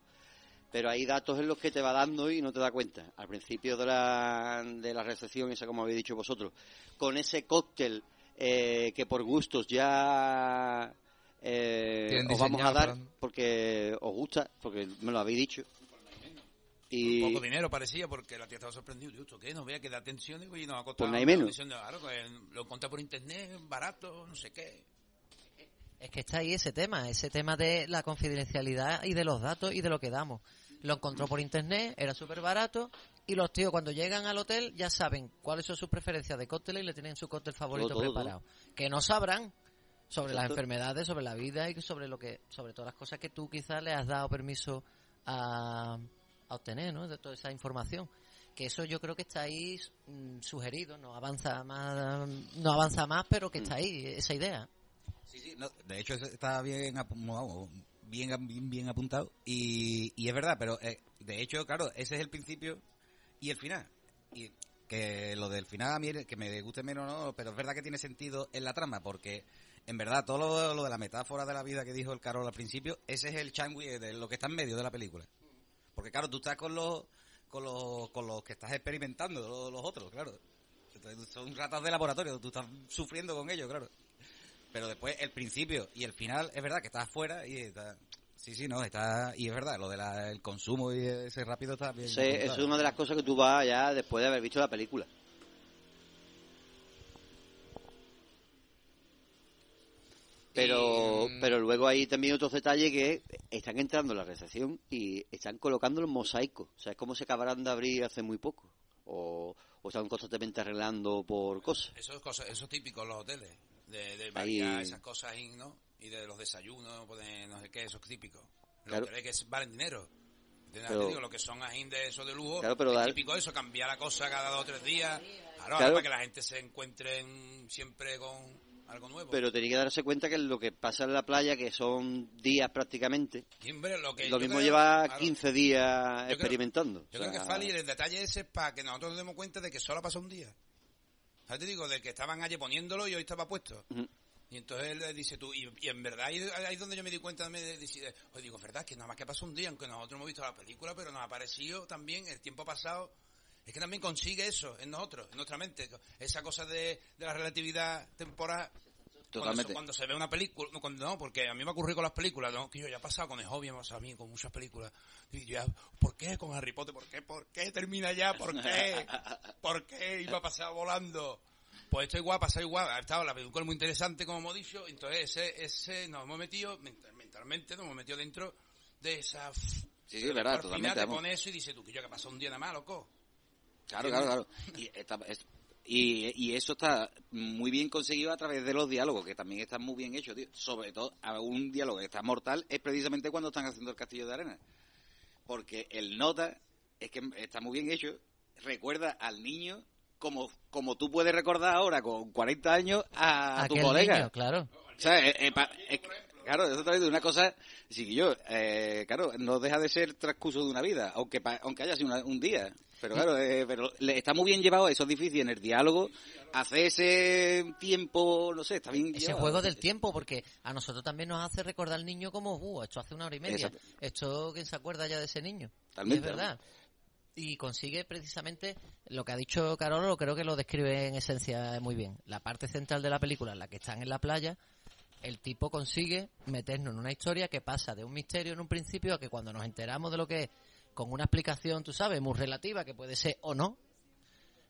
pero hay datos en los que te va dando y no te da cuenta. Al principio de la, de la recepción, esa como habéis dicho vosotros, con ese cóctel eh, que por gustos ya eh, os vamos a dar porque os gusta, porque me lo habéis dicho. Y Poco dinero parecía porque la tía estaba sorprendida. Digo, ¿esto qué? No vea que da atención y nos ha costado. Pues no hay menos. Diciendo, claro, que lo encontré por internet, barato, no sé qué. Es que está ahí ese tema, ese tema de la confidencialidad y de los datos y de lo que damos. Lo encontró por internet, era súper barato y los tíos cuando llegan al hotel ya saben cuáles son sus preferencias de cócteles y le tienen su cóctel favorito Todo, todo, preparado. Que no sabrán sobre las enfermedades, sobre la vida y sobre lo que, sobre todas las cosas que tú quizás le has dado permiso a, a obtener, ¿no? De toda esa información. Que eso yo creo que está ahí mm, sugerido, no avanza más, no avanza más, pero que está ahí esa idea. Sí, sí, no, de hecho está bien, bien, apuntado y, es verdad, pero eh, de hecho, claro, ese es el principio y el final. Y que lo del final a mí que me guste menos no, pero es verdad que tiene sentido en la trama porque en verdad todo lo, lo de la metáfora de la vida que dijo el Carol al principio, ese es el changui de lo que está en medio de la película. Porque claro, tú estás con los con los, con los que estás experimentando, los, otros, claro. Son ratas de laboratorio, tú estás sufriendo con ellos, claro. Pero después el principio y el final es verdad que estás afuera y está... Sí, sí, no, está... Y es verdad, lo del consumo y ese rápido está bien. eso es una de las cosas que tú vas ya después de haber visto la película. Pero, Y, pero luego hay también otros detalles que están entrando en la recepción y están colocando los mosaicos. O sea, es como se acabaran de abrir hace muy poco. O, o están constantemente arreglando por cosas. Eso es, cosa, eso es típico en los hoteles. De, de Ahí- esas cosas, ¿no? Y de los desayunos, pues, de no sé qué, eso es típico. Los Claro. hoteles que valen dinero. Digo, lo que son ajín de eso de lujo, Claro, pero es dar- típico eso, cambiar la cosa cada dos o tres días. Claro, para que la gente se encuentre en- siempre con algo nuevo. Pero tenía que darse cuenta que lo que pasa en la playa, que son días prácticamente, hombre, lo que lo yo mismo creo- lleva claro, 15 días experimentando. Yo O creo que sea, Fali, el detalle ese es para que nosotros nos demos cuenta de que solo pasó un día. ¿Sabes? Te digo, de que estaban ayer poniéndolo y hoy estaba puesto. Y entonces él dice tú, y, y en verdad ahí, ahí es donde yo me di cuenta, me oye, digo, verdad, que nada más que pasó un día, aunque nosotros hemos visto la película, pero nos ha parecido también el tiempo pasado, es que también consigue eso en nosotros, en nuestra mente, esa cosa de, de la relatividad temporal, Totalmente. Cuando, cuando se ve una película, no, cuando, no, porque a mí me ocurrió con las películas, ¿no? que yo ya he pasado con el hobby, ha pasado a mí con muchas películas. Y yo ya, ¿por qué con Harry Potter? ¿Por qué? ¿Por qué termina ya? ¿Por qué? ¿Por qué iba a pasar volando? Pues esto igual, pasa igual. Ha estado la película muy interesante, como hemos dicho, entonces ese, ese nos hemos metido, mental- mentalmente nos hemos metido dentro de esa... Sí, sí, verdad, totalmente. pone eso y dices tú, que yo que pasó un día nada más, loco. Claro, claro, claro. Y, esta- es- y, y eso está muy bien conseguido a través de los diálogos, que también están muy bien hechos, tío. Sobre todo, a un diálogo que está mortal es precisamente cuando están haciendo el castillo de arena. Porque el nota es que está muy bien hecho. Recuerda al niño como, como tú puedes recordar ahora con 40 años a, tu colega. niño, claro. O sea, eh, eh, pa- claro, exactamente una cosa, sí yo, eh, claro, no deja de ser transcurso de una vida, aunque pa- aunque haya sido una- un día. Pero claro, eh, pero le- está muy bien llevado, eso es difícil en el diálogo, hace ese tiempo, no sé, está bien Ese llevado. juego del tiempo, porque a nosotros también nos hace recordar al niño como, uh, esto hace una hora y media. Exacto. Esto, ¿quién se acuerda ya de ese niño? Y Totalmente, es verdad. Y consigue precisamente lo que ha dicho Carolo, creo que lo describe en esencia muy bien. La parte central de la película, la que están en la playa, el tipo consigue meternos en una historia que pasa de un misterio en un principio a que cuando nos enteramos de lo que es, con una explicación, tú sabes, muy relativa, que puede ser o no,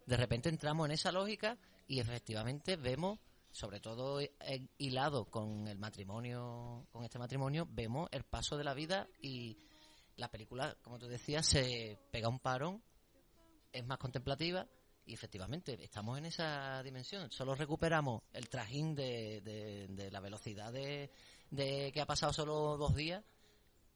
de repente entramos en esa lógica y efectivamente vemos, sobre todo eh, hilado con el matrimonio, con este matrimonio, vemos el paso de la vida y la película, como tú decías, se pega un parón, es más contemplativa y efectivamente estamos en esa dimensión. Solo recuperamos el trajín de, de- de la velocidad de, de que ha pasado solo dos días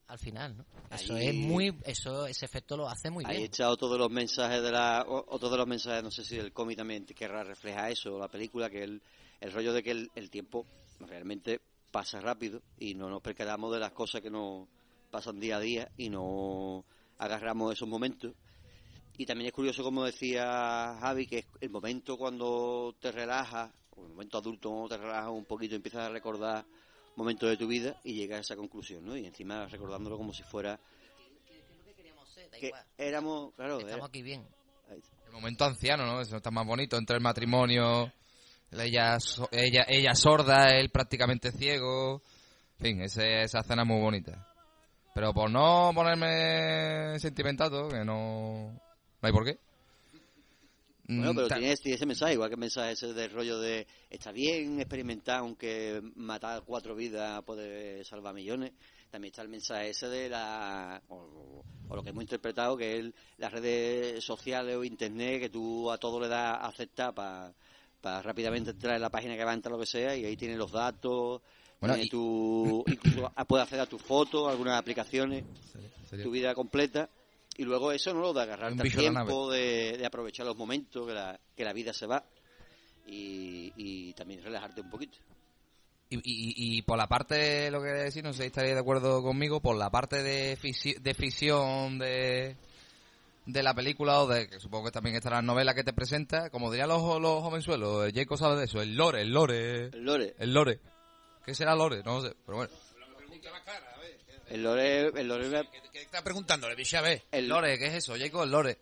al final, ¿no? Eso Ahí- es muy, eso, ese efecto lo hace muy Ahí bien. está otro de los mensajes de la, o- otro de los mensajes, no sé si el cómic también querrá reflejar eso, la película, que el, el rollo de que el, el tiempo realmente pasa rápido y no nos percatamos de las cosas que nos pasan día a día y no agarramos esos momentos. Y también es curioso, como decía Javi, que es el momento cuando te relajas, o el momento adulto cuando te relajas un poquito, empiezas a recordar momentos de tu vida y llegas a esa conclusión, ¿no? Y encima recordándolo como si fuera que éramos, claro, Estamos era- aquí bien. El momento anciano, ¿no? Eso está más bonito. Entre el matrimonio, ella, ella, ella sorda, él prácticamente ciego. En fin, ese- esa escena es muy bonita. Pero por no ponerme sentimental, que no, no hay por qué. Bueno, Mm, pero ta- tiene, tiene ese mensaje, igual que el mensaje ese del rollo de está bien experimentar, aunque matar cuatro vidas puede salvar millones. También está el mensaje ese de la. o, o lo que hemos interpretado, que es las redes sociales o internet, que tú a todo le das a aceptar para rápidamente entrar en la página que va a entrar lo que sea, y ahí tienes los datos. Bueno, tiene y- tu, incluso puedes acceder a tus fotos, algunas aplicaciones, tu vida completa. Y luego eso, ¿no? Lo de de la tiempo, de, de aprovechar los momentos, que la, que la vida se va. Y, y también relajarte un poquito. Y, y, y por la parte, lo que decir, no sé si estaréis de acuerdo conmigo, por la parte de, fisi- de ficción de, de la película, o de que supongo que también estará la novela que te presenta, como dirían los, los jovenzuelos, eh, Jacob sabe de eso, el lore, el lore, El lore. el lore. ¿Qué será lore? No sé, pero bueno. El lore, el lore, ¿Qué, qué está preguntándole, bicha? A ver. el Lore, ¿qué es eso? Jacob, el lore.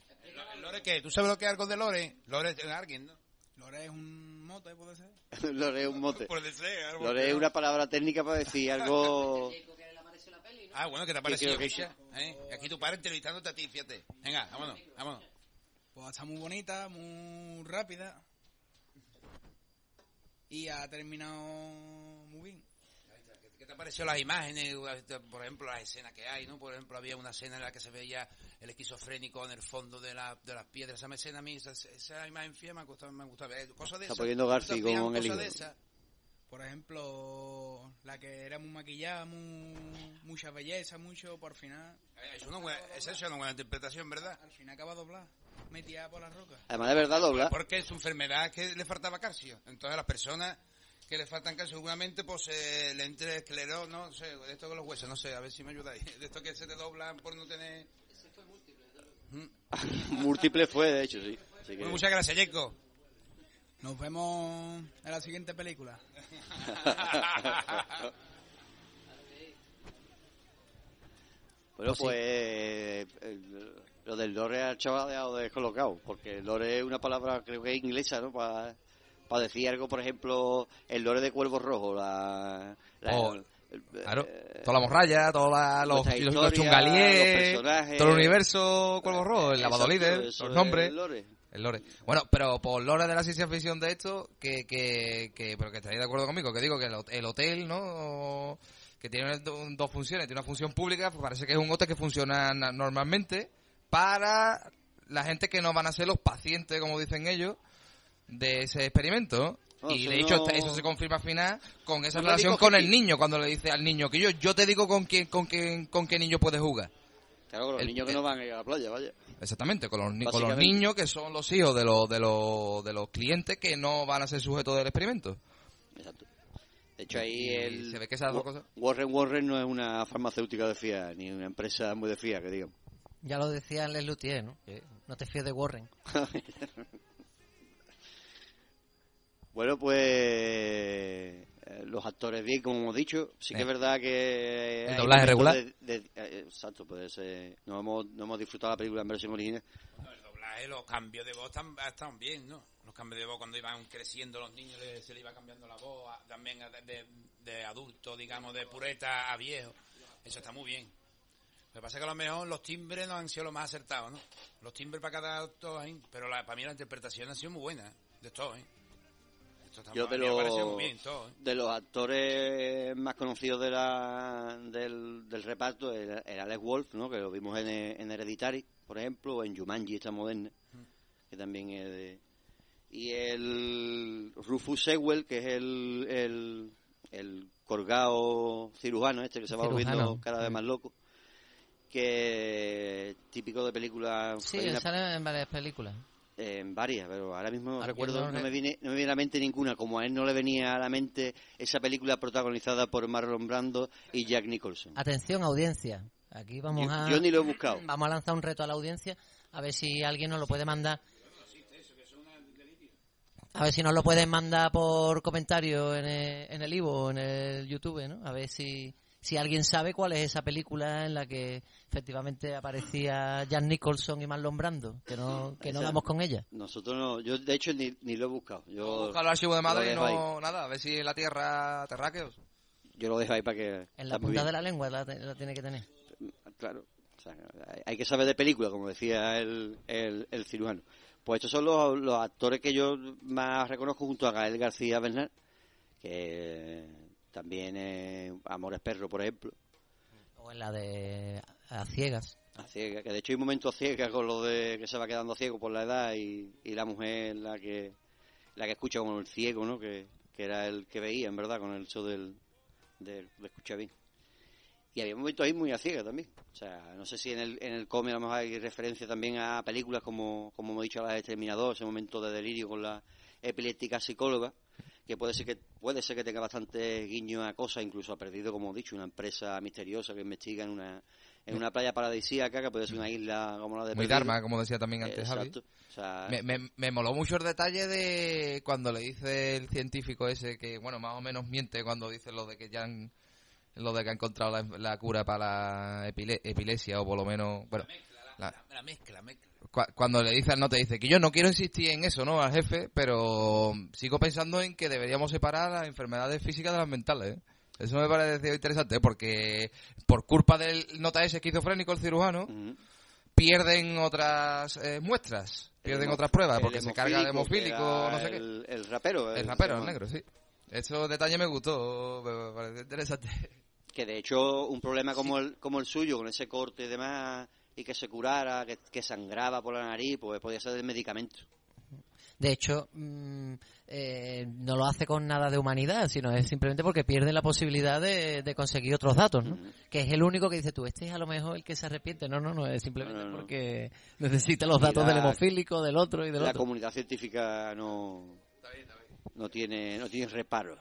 ¿El Lore qué? ¿Tú sabes lo que es algo de Lore? Lore es alguien, ¿no? Lore es un mote, puede ser. lore es un mote. Puede ser. algo Lore es una palabra técnica para decir algo. Ah, bueno, ¿qué te ha parecido, bicha? ¿Eh? Y Aquí tu padre entrevistándote a ti, fíjate. Venga, vámonos, vámonos. Pues está muy bonita, muy rápida. Y ha terminado muy bien. ¿Qué te pareció las imágenes? Por ejemplo, las escenas que hay, ¿no? Por ejemplo, había una escena en la que se veía el esquizofrénico en el fondo de, la, de las piedras. Esa escena a mí, esa, esa imagen fía me ha gustado, me ha gustado. Eh, Cosas de Está esas. poniendo ¿Tú te Garci has fijado con el cosas hijo. de esas? Por ejemplo, la que era muy maquillada, muy, mucha belleza, mucho, por final, Eh, Es una buena, esa es una buena interpretación, ¿verdad? al final acaba doblada, metida por las rocas. Además de verdad dobla. Porque es su enfermedad que le faltaba calcio. Entonces las personas que le faltan calcio seguramente pues eh, le entre esclerosis, no sé, de esto con los huesos, no sé, a ver si me ayudáis. De esto que se te doblan por no tener... Múltiple fue, de hecho, sí. Así que- Bueno, muchas gracias, Jacob. Nos vemos en la siguiente película. Bueno, Pues pues el- lo del lore al chaval ha dejado descolocado, porque el lore es una palabra creo que es inglesa, ¿no? Para para decir algo, por ejemplo, el lore de Cuervo Rojo, la... la- O- el- Claro, eh, toda la morralla, todos la- los, los, chungaliers, todo el universo Cuervo Rojo, el lavado exacto, líder, eso los es nombres. el lore. El lore. Bueno, pero por lore de la ciencia ficción de esto, que, que, que pero que estaréis de acuerdo conmigo, que digo que el, el hotel, ¿no? Que tiene do- dos funciones, tiene una función pública, pues parece que es un hotel que funciona na- normalmente para la gente que no van a ser los pacientes, como dicen ellos, de ese experimento. No, y de hecho unos- eso se confirma al final con esa relación con el niño, cuando le dice al niño que yo, yo te digo con quién, con quién, con qué niño puedes jugar. Claro, con los El- niños que el- no van a ir a la playa, vaya. Exactamente, con los, con los niños que son los hijos de los, de, los, de los clientes que no van a ser sujetos del experimento. Exacto. De hecho, ahí Y el... se ve que esas dos Wa- cosas- Warren Warren no es una farmacéutica de fiar, ni una empresa muy de fiar, que digamos. Ya lo decía Les Luthier, ¿no? No te fíes de Warren. Bueno, pues eh, los actores bien, como hemos dicho. Sí que Eh. es verdad que... El doblaje regular. de- de- eh, exacto, pues eh, no, hemos, no hemos disfrutado la película en versión original. No, el doblaje, los cambios de voz están, están bien, ¿no? Los cambios de voz cuando iban creciendo los niños se le iba cambiando la voz, a- también a- de, de, adulto, digamos, de pureta a viejo. Eso está muy bien. Lo que pasa es que a lo mejor los timbres no han sido los más acertados, ¿no? Los timbres para cada actor pero la, para mí la interpretación ha sido muy buena, de todo, ¿eh? Yo de los, muy bien, todo, ¿eh? de los actores más conocidos de la, del, del reparto, el, el Alex Wolf, ¿no? que lo vimos en, en Hereditary, por ejemplo, o en Jumanji, esta moderna, que también es de... Y el Rufus Sewell, que es el, el, el colgado cirujano este, que se va volviendo cada vez más loco, que es típico de películas... Sí, sale en varias películas. En varias, pero ahora mismo no Ahora recuerdo, yo no me viene, no me viene a la mente ninguna, como a él no le venía a la mente esa película protagonizada por Marlon Brando y Jack Nicholson. Atención, audiencia. Aquí vamos Yo- a... yo ni lo he buscado. Vamos a lanzar un reto a la audiencia, a ver si alguien nos lo puede mandar. A ver si nos lo pueden mandar por comentario en el, en el Ivo o en el YouTube, ¿no? A ver si, si alguien sabe cuál es esa película en la que efectivamente aparecía Jack Nicholson y Marlon Brando, que no, que no Esa- damos con ella. Nosotros no, yo de hecho ni, ni lo he buscado. Yo, Busca el archivo de madre y ahí. no nada, a ver si en la tierra terráqueos. Yo lo dejo ahí para que... En la punta de la lengua la, la tiene que tener. Claro. o sea, hay- hay que saber de película, como decía el, el, el cirujano. Pues estos son los, los actores que yo más reconozco junto a Gael García Bernal, que también es Amores Perro, por ejemplo. O en la de A Ciegas. A ciega, que de hecho hay un momento a ciega con lo de que se va quedando ciego por la edad y, y la mujer la que la que escucha como el ciego, ¿no? Que, que era el que veía, en verdad, con el show del, del, de escucha bien. Y había momentos ahí muy a ciega también. O sea, no sé si en el, en el cómic a lo mejor hay referencia también a películas como, como hemos dicho, a la de Exterminador, ese momento de delirio con la epiléptica psicóloga, que puede ser que puede ser que tenga bastante guiño a cosas, incluso ha perdido, como he dicho, una empresa misteriosa que investiga en una en una playa paradisíaca, que puede ser una isla como la de Muy. Dharma, como decía también antes Javi. Exacto. O sea, Me, me, me moló mucho el detalle de cuando le dice el científico ese que, bueno, más o menos miente cuando dice lo de que ya han, lo de que ha encontrado la, la cura para la epile- epilepsia o por lo menos, bueno, la- La mezcla, la mezcla. Cuando le dice al no te dice que yo no quiero insistir en eso, ¿no? Al jefe, pero sigo pensando en que deberíamos separar las enfermedades físicas de las mentales, ¿eh? Eso me parece interesante, ¿eh? porque por culpa del nota ese esquizofrénico, el cirujano, pierden otras eh, muestras, pierden otras pruebas, el porque se carga de hemofílico, no sé qué. el, el rapero. El rapero, el negro, sí. Esos detalles me gustó, me me parece interesante. Que de hecho un problema como el, como el suyo, con ese corte y demás, y que se curara, que, que sangraba por la nariz, pues podía ser del medicamento. De hecho, mm, eh, no lo hace con nada de humanidad, sino es simplemente porque pierde la posibilidad de, de conseguir otros datos, ¿no? Que es el único que dice tú, este es a lo mejor el que se arrepiente. No, no, no, es simplemente No, no, no. porque necesita los Y datos la- del hemofílico, del otro y del La otro. comunidad científica no, no tiene no tiene reparo.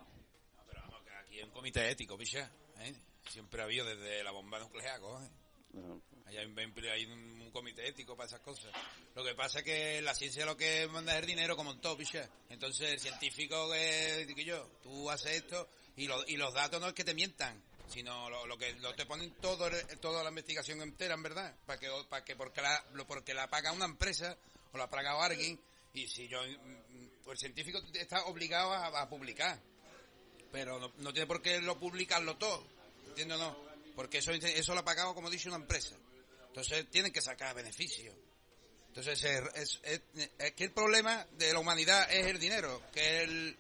Pero vamos, que aquí hay un comité ético, picha. ¿eh? Siempre ha habido desde la bomba nuclear. Bueno, Hay, un- comité ético para esas cosas. Lo que pasa es que la ciencia lo que manda es el dinero como en todo. Entonces el científico que, que yo, tú haces esto y, lo- y los datos no es que te mientan, sino lo, lo que lo te ponen todo toda la investigación entera, en verdad, para que para que porque la porque la paga una empresa o la paga alguien y si yo mm, pues el científico está obligado a, publicar. Pero no, no tiene por qué lo publicarlo todo. ¿Entiendes o no? Porque eso, eso lo ha pagado, como dicho, una empresa. Entonces tienen que sacar beneficios. Entonces es, es- es- es que el problema de la humanidad es el dinero, que el,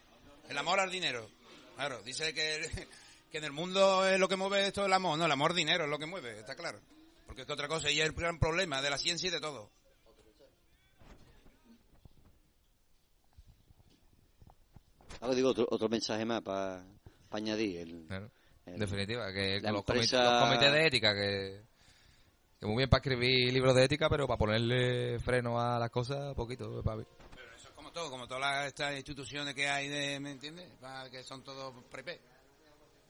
el amor al dinero. Claro, dice que, que en el mundo es lo que mueve esto el amor. No, el amor dinero es lo que mueve, está claro. Porque es que otra cosa, y es el gran problema de la ciencia y de todo. Ahora digo otro, otro mensaje más para añadir. El, Claro. el- definitiva, que la los, empresa- comités, los comités de ética, que, que muy bien para escribir libros de ética, pero para ponerle freno a las cosas, poquito, papi. Eso es como todo, como todas las, estas instituciones que hay, de, ¿me entiendes? Pa- Que son todos prepé.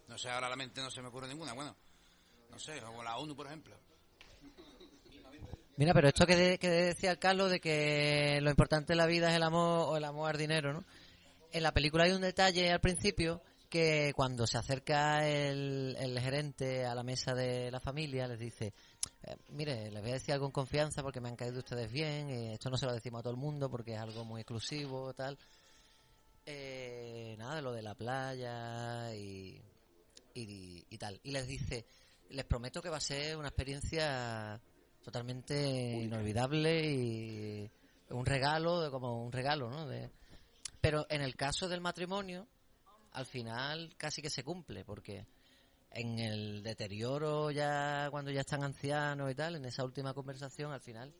No sé, ahora la mente no se me ocurre ninguna. Bueno, no sé, o la ONU, por ejemplo. Mira, pero esto que, de- que decía el Carlos de que lo importante en la vida es el amor o el amor al dinero, ¿no? En la película hay un detalle al principio que cuando se acerca el, el gerente a la mesa de la familia les dice, eh, mire, les voy a decir algo en confianza porque me han caído ustedes bien, y esto no se lo decimos a todo el mundo porque es algo muy exclusivo, tal. Eh, nada, lo de la playa y, y, y tal. Y les dice, les prometo que va a ser una experiencia totalmente inolvidable y un regalo, de- como un regalo, ¿no? De, pero en el caso del matrimonio, al final casi que se cumple, porque en el deterioro ya cuando ya están ancianos y tal, en esa última conversación, al final,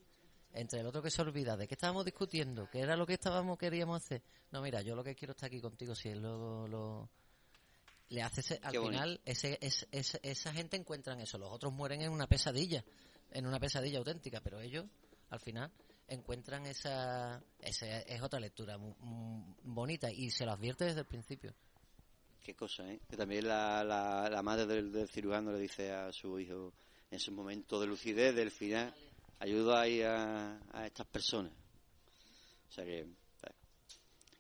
entre el otro que se olvida de qué estábamos discutiendo, qué era lo que estábamos queríamos hacer. No, mira, yo lo que quiero estar aquí contigo, si él lo, lo- le hace ese- al bonito. final ese, es- es- esa gente encuentran eso, los otros mueren en una pesadilla, en una pesadilla auténtica, pero ellos al final encuentran esa, esa es otra lectura mu- mu- bonita y se lo advierte desde el principio. Qué cosa, ¿eh? Que también la, la, la madre del, del cirujano le dice a su hijo, en su momento de lucidez, del final, ayuda ahí a, a estas personas. O sea que... eh,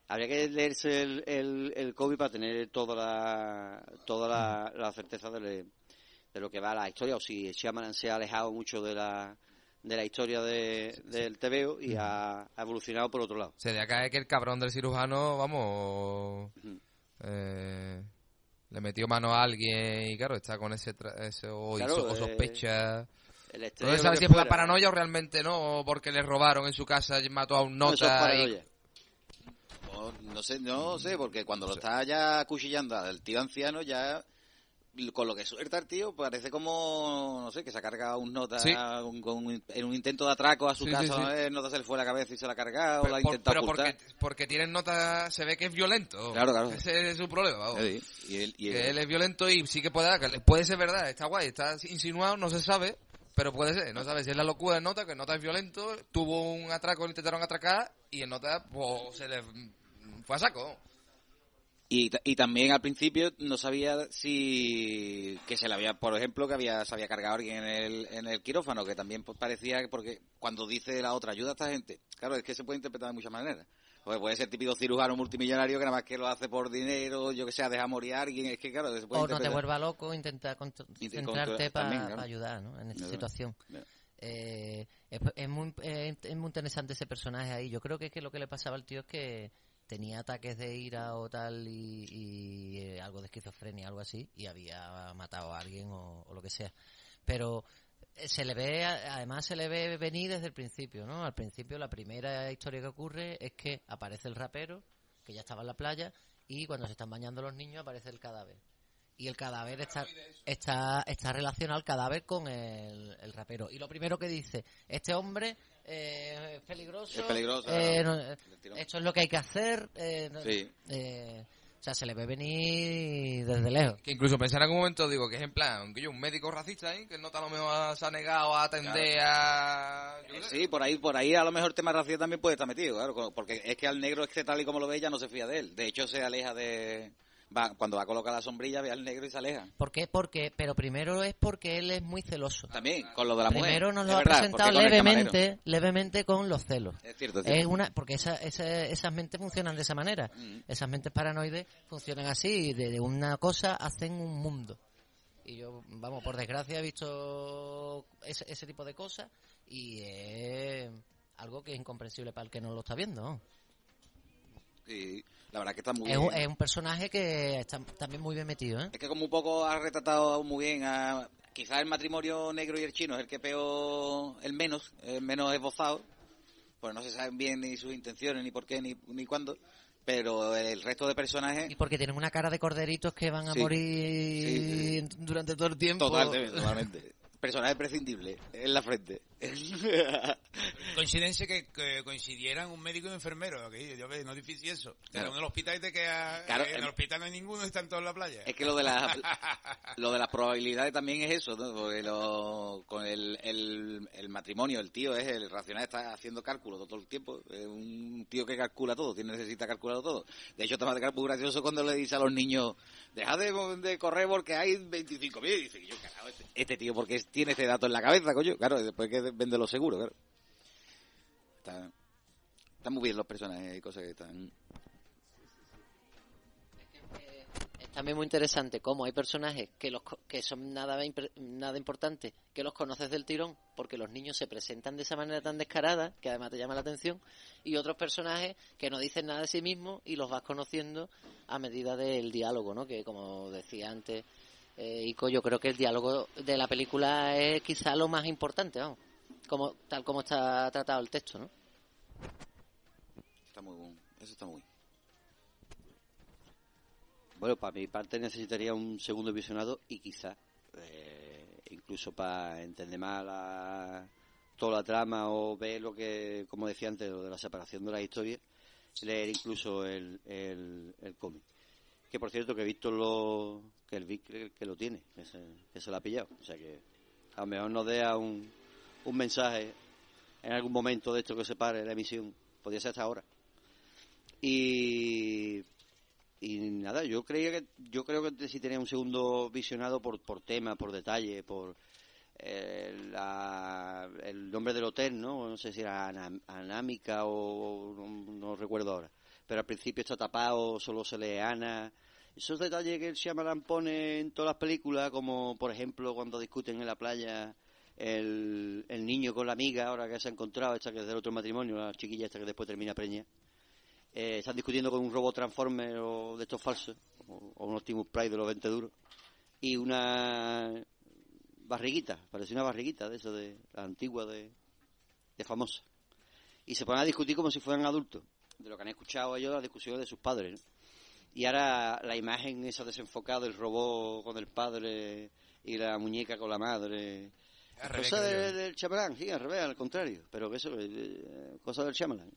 Habría que leerse el, el, el COVID para tener toda la, toda la, la certeza de, de lo que va la historia, o si Shyamalan se ha alejado mucho de la, de la historia de, del TVO y ha, ha evolucionado por otro lado. Se acá es que el cabrón del cirujano, vamos, Ujú. Eh, le metió mano a alguien y claro, está con ese, tra- ese o, Claro, hizo- o eh, sospecha. El No se sabe si fue fuera. paranoia o realmente no, o porque le robaron en su casa y mató a un No, eso es nota. y- paranoia. No, no sé, no sé, porque cuando lo está ya acuchillando al tío anciano, ya con lo que suelta el tío, parece como, no sé, que se ha cargado un nota Sí. un- con un- en un intento de atraco a su Sí, casa, sí. ¿no? el nota se le fue a la cabeza y se la ha cargado, Pero, la ha intentado pero ocultar. porque, porque tienen nota, se ve que es violento. Claro, claro. Ese es su problema. vamos. Y él- y él- Que él es violento y sí que puede, puede ser verdad, está guay, está insinuado, no se sabe, pero puede ser, no sabe si es la locura de Nota, que Nota es violento, tuvo un atraco, intentaron atracar y en Nota pues, se le fue a saco. Y, y también al principio no sabía si que se le había, por ejemplo, que había se había cargado alguien en el, en el quirófano, que también pues, parecía, porque cuando dice la otra, ayuda a esta gente, claro, es que se puede interpretar de muchas maneras. Pues puede ser típico cirujano multimillonario que nada más que lo hace por dinero, yo que sé, deja morir a alguien, es que claro, se puede O no te vuelva loco, intenta contro- Y te centrarte controla- para ayudar ¿no? en esta Claro. situación. Eh, es, es muy, es muy interesante ese personaje ahí. Yo creo que, es que lo que le pasaba al tío es que tenía ataques de ira o tal y, eh, algo de esquizofrenia, algo así, y había matado a alguien o, lo que sea. Pero eh, se le ve, además se le ve venir desde el principio, ¿no? Al principio la primera historia que ocurre es que aparece el rapero, que ya estaba en la playa, y cuando se están bañando los niños aparece el cadáver. Y el cadáver está, está, está relacionado al cadáver con el, el rapero. Y lo primero que dice, este hombre eh, es peligroso, Es peligroso, eh, no, eh, esto es lo que hay que hacer. eh, no- Sí. eh, o sea, se le ve venir desde lejos. Que incluso pensar en algún momento, digo, que es en plan, que yo, un médico racista, ¿eh? que Nota a lo mejor se ha negado a atender a... sé. Sí, por ahí, por ahí a lo mejor el tema racial también puede estar metido, claro, porque es que al negro es que tal y como lo ve ya no se fía de él. De hecho se aleja de, va, cuando va a colocar la sombrilla ve al negro y se aleja. ¿Por qué? Porque, pero primero es porque él es muy celoso. También con lo de la mujer. Primero nos lo ha verdad, presentado camarero. levemente, levemente con los celos. Es cierto, es Es cierto. una, porque esa, esa- esas mentes funcionan de esa manera. Mm. Esas mentes paranoides funcionan así, y de, de una cosa hacen un mundo. Y yo, vamos, por desgracia he visto ese, ese tipo de cosas y es algo que es incomprensible para el que no lo está viendo. Sí, la verdad que está muy Es bien. un, es un personaje que está también muy bien metido, ¿eh? Es que como un poco ha retratado muy bien a... Quizás el matrimonio negro y el chino es el que peor, el menos, el menos esbozado. Pues no se saben bien ni sus intenciones, ni por qué, ni, ni cuándo. Pero el resto de personajes... Y porque tienen una cara de corderitos que van a Sí. morir Sí, durante todo el tiempo. Totalmente, totalmente. Personaje prescindible, en la frente. Coincidencia que, que coincidieran un médico y un enfermero. Yo no es difícil eso. Claro. En el hospital Claro, en el hospital no hay ninguno, están todos en la playa. Es que lo de las lo de las probabilidades también es eso, ¿no? Porque lo- con el, el, el matrimonio, el tío es el racional está haciendo cálculos todo el tiempo, es un tío que calcula todo, tiene necesita calcularlo todo. De hecho, está muy gracioso cuando le dice a los niños, dejad de, de correr porque hay 25.000 y dice, yo carajo, este, este tío porque es- tiene este dato en la cabeza, coño, claro, después que vende los seguros, claro. Está, están muy bien los personajes y cosas que están... Es también muy interesante cómo hay personajes que los que son nada nada importantes, que los conoces del tirón, porque los niños se presentan de esa manera tan descarada, que además te llama la atención, y otros personajes que no dicen nada de sí mismos y los vas conociendo a medida del diálogo, ¿no? Que como decía antes eh, Ico, yo creo que el diálogo de la película es quizá lo más importante, vamos, como tal como está tratado el texto, ¿no? Está muy bueno, eso está muy. Bueno, para mi parte necesitaría un segundo visionado y quizá, eh, incluso para entender más la, toda la trama o ver lo que, como decía antes, lo de la separación de la historia, leer incluso el, el, el cómic. Que por cierto que he visto lo, que el Vic que, lo tiene, que se, que lo ha pillado. O sea que a lo mejor nos deja un, un mensaje en algún momento de esto que se pare la emisión. Podría ser hasta ahora. Y y nada, yo creía que yo creo que sí tenía un segundo visionado por por tema, por detalle, por eh, la- el nombre del hotel, ¿no? No sé si era Anámica o no recuerdo ahora. Pero al principio está tapado, solo se lee Ana. Esos detalles que el Shyamalan pone en todas las películas, como por ejemplo cuando discuten en la playa el, el niño con la amiga, ahora que se ha encontrado, esta que es del otro matrimonio, la chiquilla esta que después termina preña. Eh, están discutiendo con un robot Transformer o de estos falsos, o, o un Optimus Prime de los 20 duros, y una barriguita, parece una barriguita de eso, de la antigua, de, de famosa. Y se ponen a discutir como si fueran adultos, de lo que han escuchado ellos, las discusiones de sus padres. ¿no? Y ahora la imagen esa desenfocada del robot con el padre y la muñeca con la madre. Cosa del Chamalán, sí, al revés, al contrario. Pero eso, eh, cosa del Chamalán.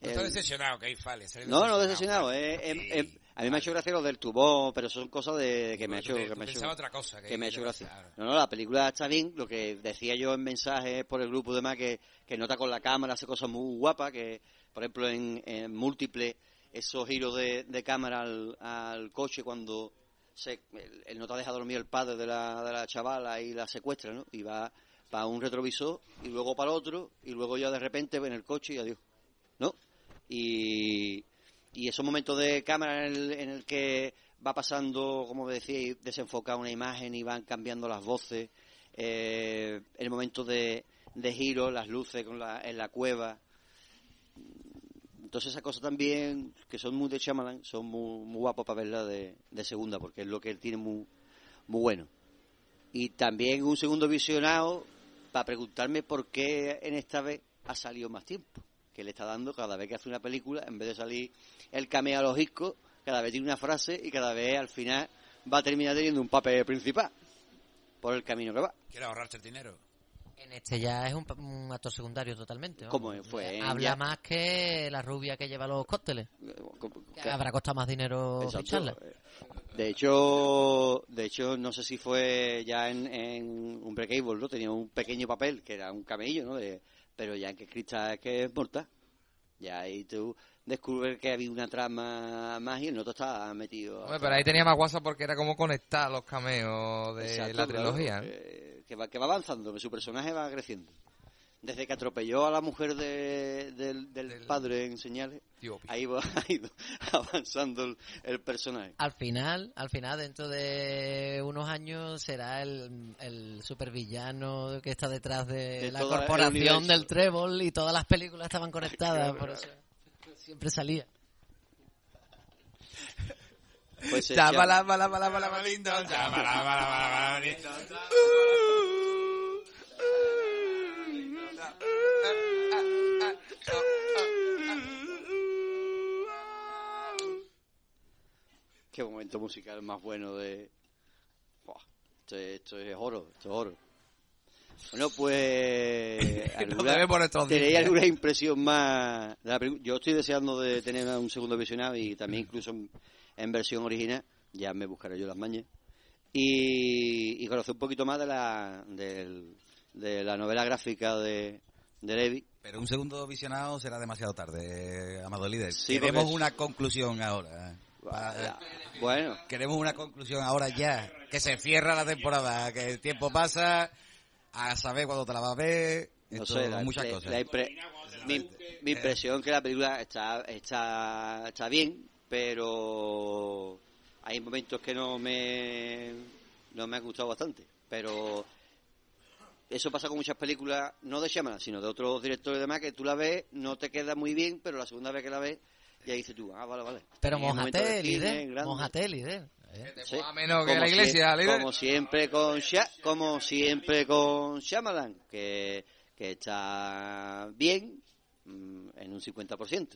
No está decepcionado, que hay fales. No, no decepcionado. eh, eh, eh, a mí me ha hecho gracia lo del tubo, pero son cosas de que me ha hecho, que me ha hecho, otra cosa, que- que me ha hecho gracia. No, no, la película está bien. Lo que decía yo en mensajes por el grupo de más que, que nota con la cámara hace cosas muy guapas, que por ejemplo en, en múltiple esos giros de, de cámara al, coche cuando se, el, el nota deja dormir el padre de la, de la chavala y la secuestra, ¿no? Y va para un retrovisor y luego para otro y luego ya de repente en el coche y adiós, ¿no? Y, y esos momentos de cámara en el, en el que va pasando, como decía, desenfocar una imagen y van cambiando las voces, eh, el momento de, de giro, las luces con la, en la cueva. Entonces esas cosas también, que son muy de Shyamalan, son muy, muy guapos para verlas de, segunda, porque es lo que él tiene muy, muy bueno. Y también un segundo visionado para preguntarme por qué en esta vez ha salido más tiempo. Que le está dando cada vez que hace una película, en vez de salir el cameo a los cada vez tiene una frase y cada vez al final va a terminar teniendo un papel principal por el camino que va. Quiere ahorrarse el dinero. En este ya es un, un actor secundario totalmente. Como fue Habla ya- más que la rubia que lleva los cócteles. Que que- habrá costado más dinero ficharla. De hecho, de hecho, no sé si fue ya en, en Unbreakable, ¿no? Tenía un pequeño papel que era un camello, ¿no? De- pero ya en que Crista es que es mortal. Ya ahí tú descubres que había una trama más y el otro estaba metido. Hombre, pero ahí tenía más guasa porque era como conectar los cameos de Exacto, la trilogía. ¿no? eh, que, va, que va avanzando, que su personaje va creciendo. Desde que atropelló a la mujer de- del, del padre en señales, ahí va ha ido avanzando el, el personaje. Al final, al final, dentro de unos años, será el, el supervillano que está detrás de, De la corporación del Trébol y todas las películas estaban conectadas, Claro, por eso siempre salía. Pues Qué momento musical más bueno de... Esto es oro, esto es oro. Bueno, pues... alguna- debe por estos ¿Tenéis días. alguna impresión más de la? Yo estoy deseando de tener un segundo visionado y también incluso en, en versión original. Ya me buscaré yo las mañas. Y, y conocer un poquito más de la, del- de la novela gráfica de, de Levi. Pero un segundo visionado será demasiado tarde, Amado Líder. Sí, Queremos porque una conclusión ahora. Pa- Bueno, Queremos una conclusión ahora ya. Que se cierra la temporada, que el tiempo pasa, a saber cuándo te la vas a ver. no esto, sé, la, muchas la- cosas. la impre- mi, mi impresión es que la película está, está, está bien, pero hay momentos que no me, no me ha gustado bastante. Pero eso pasa con muchas películas, no de Shyamalan, sino de otros directores y demás, que tú la ves, no te queda muy bien, pero la segunda vez que la ves, ya dices tú, ah, vale, vale. Pero un momento de mojate, líder. Grande. Mojate, líder. ¿eh? Sí. Menos que Como la iglesia, líder. como siempre con Sha- como siempre con Shyamalan que, que está bien mm, en un 50%.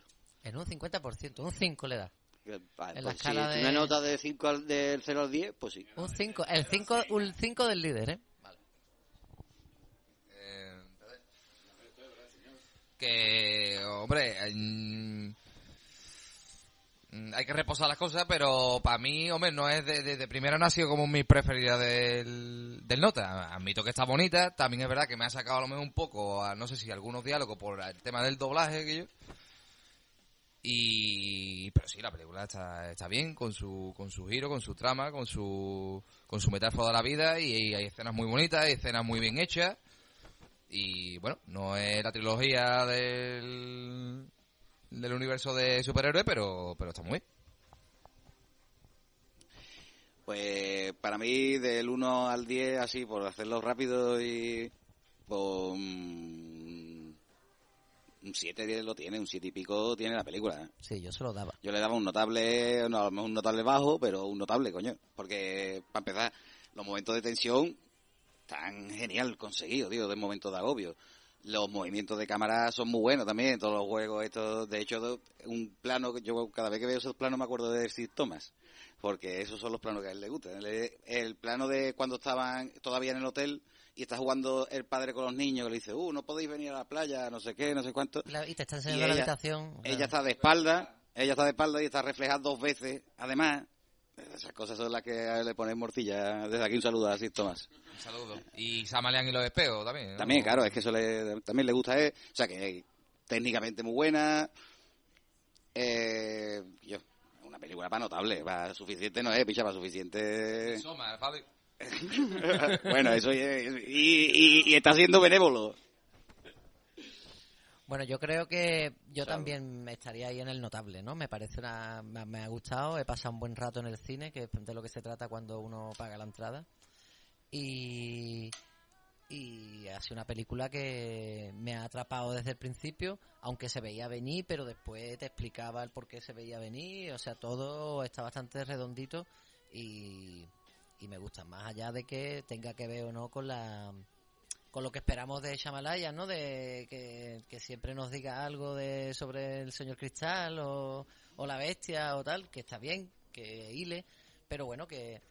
En un 50%, un 5 le da. Que, En la pues, si escala es de- una nota de 5 al, del 0 al 10, pues sí. Un 5, el 5 un 5 del líder, ¿eh? Eh, que, hombre, hay que reposar las cosas, pero para mí, hombre, no es de, primera no ha sido como mi preferida del, del Nota. Admito que está bonita, también es verdad que me ha sacado a lo mejor un poco, a, no sé si algunos diálogos por el tema del doblaje. Y, pero sí, la película está, está bien con su, con su giro, con su trama, con su, con su metáfora de la vida y, hay escenas muy bonitas, hay escenas muy bien hechas. Y bueno, no es la trilogía del, del universo de superhéroes, pero, pero está muy bien. Pues para mí, del 1 al 10, así, por hacerlo rápido y. Pues, mm, un 7 10 lo tiene, un 7 y pico tiene la película. ¿eh? Sí, yo se lo daba. Yo le daba un notable, no, a lo mejor un notable bajo, pero un notable, coño. Porque, para empezar, los momentos de tensión tan genial conseguido, tío, de momentos de agobio. Los movimientos de cámara son muy buenos también, todos los juegos estos. De hecho, un plano, que yo cada vez que veo esos planos me acuerdo de Steve Thomas. Porque esos son los planos que a él le gustan. El, el plano de cuando estaban todavía en el hotel y está jugando el padre con los niños, que le dice, uh, no podéis venir a la playa, no sé qué, no sé cuánto. Y te está enseñando la habitación. Ella está de espalda, ella está de espalda y está reflejada dos veces, además. Esas cosas son las que le ponen morcilla. Desde aquí un saludo a Steve Thomas. Un saludo. Y Samalean y los espeos también. ¿no? También, claro, es que eso le, también le gusta él. O sea, que técnicamente muy buena. Eh, yo, una película para notable. Para suficiente no es, picha, para suficiente. Soma, Fabi. bueno, eso y, y, y- y está siendo benévolo. Bueno, yo creo que yo Salvo. también estaría ahí en el notable, ¿no? Me parece una... Me, me ha gustado, he pasado un buen rato en el cine, que es de lo que se trata cuando uno paga la entrada. Y... Y ha sido una película que me ha atrapado desde el principio, aunque se veía venir, pero después te explicaba el por qué se veía venir, o sea, todo está bastante redondito y, y me gusta, más allá de que tenga que ver o no con la con lo que esperamos de Shamalaya, ¿no? De que, siempre nos diga algo de sobre el señor Cristal o, o la bestia o tal, que está bien, que hile, pero bueno, que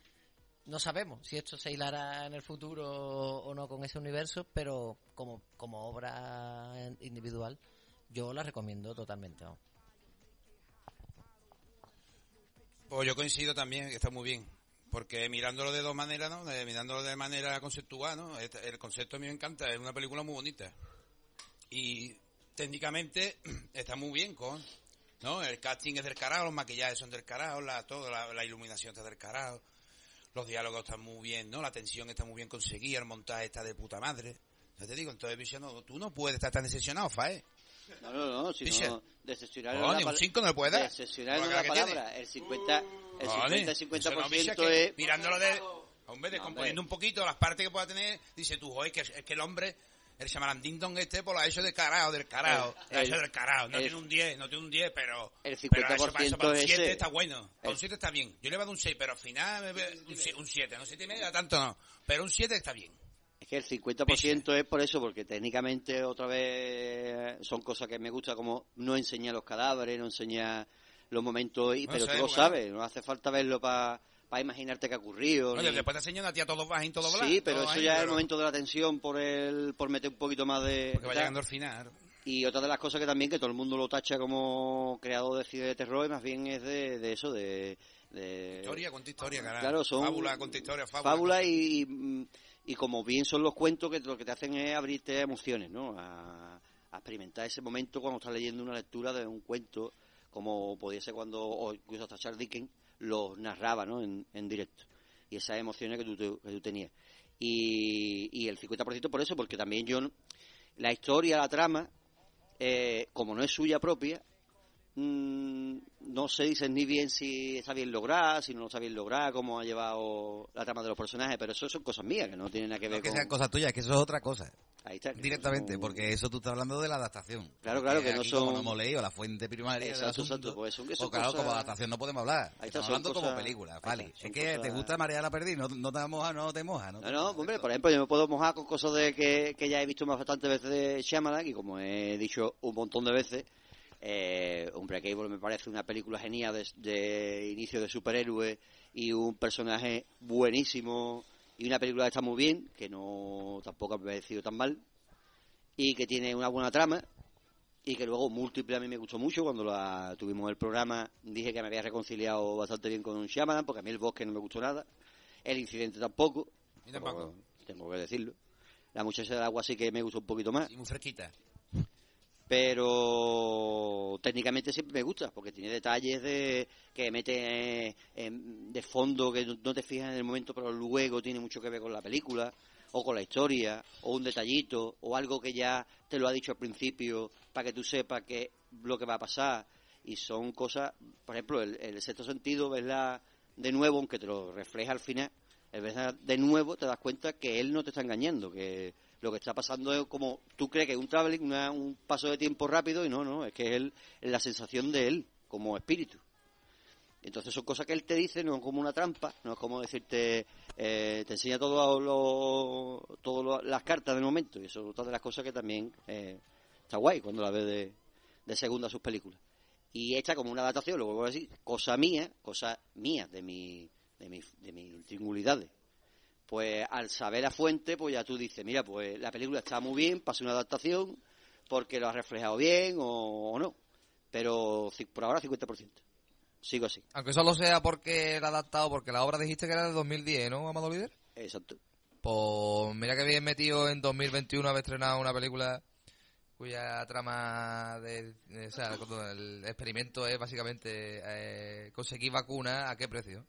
no sabemos si esto se hilará en el futuro o no con ese universo, pero como, como obra individual yo la recomiendo totalmente. vamos. Pues yo coincido también, está muy bien. Porque mirándolo de dos maneras, ¿no? De- mirándolo de manera conceptual, ¿no? El concepto a mí me encanta, es una película muy bonita. Y técnicamente está muy bien con, ¿no? El casting es del carajo, los maquillajes son del carajo, la, todo, la, iluminación está del carajo, los diálogos están muy bien, ¿no? La tensión está muy bien conseguida, el montaje está de puta madre. Ya te digo, entonces, no, tú no puedes estar tan decepcionado, Fae. No, no, no, si no, decepcionar Coño, no es un la pal- cinco no le puede dar. Decepcionar no Por la la que palabra. El 50, el Joder, 50, eso no, Misha, 50% que es... Mirándolo de... Hombre, No, descomponiendo un poquito las partes que pueda tener, dice tú, joder, que, es que el hombre el Shyamalan Ding Dong este pues lo ha hecho del carajo, del carajo. El- Lo ha hecho el- del carajo. No el- tiene un 10, no tiene un 10, pero... El pero eso para, eso 50% para un es 7 ese. está bueno. Para un El- 7 está bien. Yo le he dado un 6, pero al final me ve- un 7, un 7. No 7 y medio, tanto no. Pero un 7 está bien. Es que el 50% es por eso, porque técnicamente otra vez son cosas que me gusta, como no enseñar los cadáveres, no enseñar los momentos, y, No pero sé, tú lo sabes, no hace falta verlo para imaginarte qué ha ocurrido. Oye, ni- después te enseñan a ti a todos bajín, todo blanco. Sí, pero eso ahí, ya es el momento de la tensión por el, por meter un poquito más de... Porque va tal. llegando al final. Y otra de las cosas que también que todo el mundo lo tacha como creador de cine de terror, y más bien es de, de eso, de... de Historia, cuenta historia, carajo. Claro, son Fábula, cuenta historia, fábula. fábula y, y, y como bien son los cuentos que lo que te hacen es abrirte emociones, ¿no? A, experimentar ese momento cuando estás leyendo una lectura de un cuento, como podía ser cuando, o incluso hasta Charles Dickens los narraba, ¿no? En, directo. Y esas emociones que tú, que tú tenías. Y, y el 50% por eso, porque también yo, la historia, la trama, eh, como no es suya propia, mm, no se dice ni bien si está bien lograda, si no está bien lograda, cómo ha llevado la trama de los personajes, pero eso son cosas mías, que no tienen nada que ver No que con... sean cosas tuyas, que eso es otra cosa. Ahí está, que Directamente, son- porque eso tú estás hablando de la adaptación. Claro, claro, que no son- Como no hemos leído la fuente primaria Exacto, asunto, exacto, pues son- que son claro, cosas- como adaptación no podemos hablar. Ahí está, Estamos hablando como película, vale. está, Es que te gusta María la Perdí, no, no te moja, no te moja. No, hombre, por ejemplo, yo me puedo mojar con cosas de que, que ya he visto más bastantes veces de Shyamalan y como he dicho un montón de veces, eh, Unbreakable me parece una película genial de, de inicio de superhéroe y un personaje buenísimo y una película que está muy bien, que no tampoco me ha parecido tan mal y que tiene una buena trama y que luego múltiple a mí me gustó mucho cuando la tuvimos el programa dije que me había reconciliado bastante bien con Shyamalan porque a mí el bosque no me gustó nada el incidente tampoco tampoco. tengo que decirlo la muchacha del agua sí que me gustó un poquito más Y muy fresquita. Pero técnicamente siempre me gusta porque tiene detalles de que mete eh, de fondo que no te fijas en el momento pero luego tiene mucho que ver con la película o con la historia o un detallito o algo que ya te lo ha dicho al principio para que tú sepas que lo que va a pasar. Y son cosas por ejemplo el, el sexto sentido verla de nuevo aunque te lo refleja al final el de nuevo te das cuenta que él no te está engañando que lo que está pasando es como tú crees que es un traveling, un paso de tiempo rápido y no, no, es que es el- la sensación de él como espíritu. Entonces son cosas que él te dice, no es como una trampa, no es como decirte, eh, te enseña todo lo- las cartas del momento y eso es otra de las cosas que también eh, está guay cuando la ves de, segunda sus películas. Y hecha como una adaptación, lo vuelvo a decir, cosa mía, cosa mía de mi, de mi, de mis tringulidades pues al saber la fuente, pues ya tú dices, mira, pues la película está muy bien, pasa una adaptación, porque lo ha reflejado bien o, o no. Pero por ahora 50%. Sigo así. Aunque solo sea porque la ha adaptado, porque la obra dijiste que era de 2010, ¿no, Amado Líder? Exacto. Pues mira que bien metido en 2021 haber estrenado una película cuya trama de, de- o sea, el experimento es básicamente eh, conseguir vacuna a qué precio.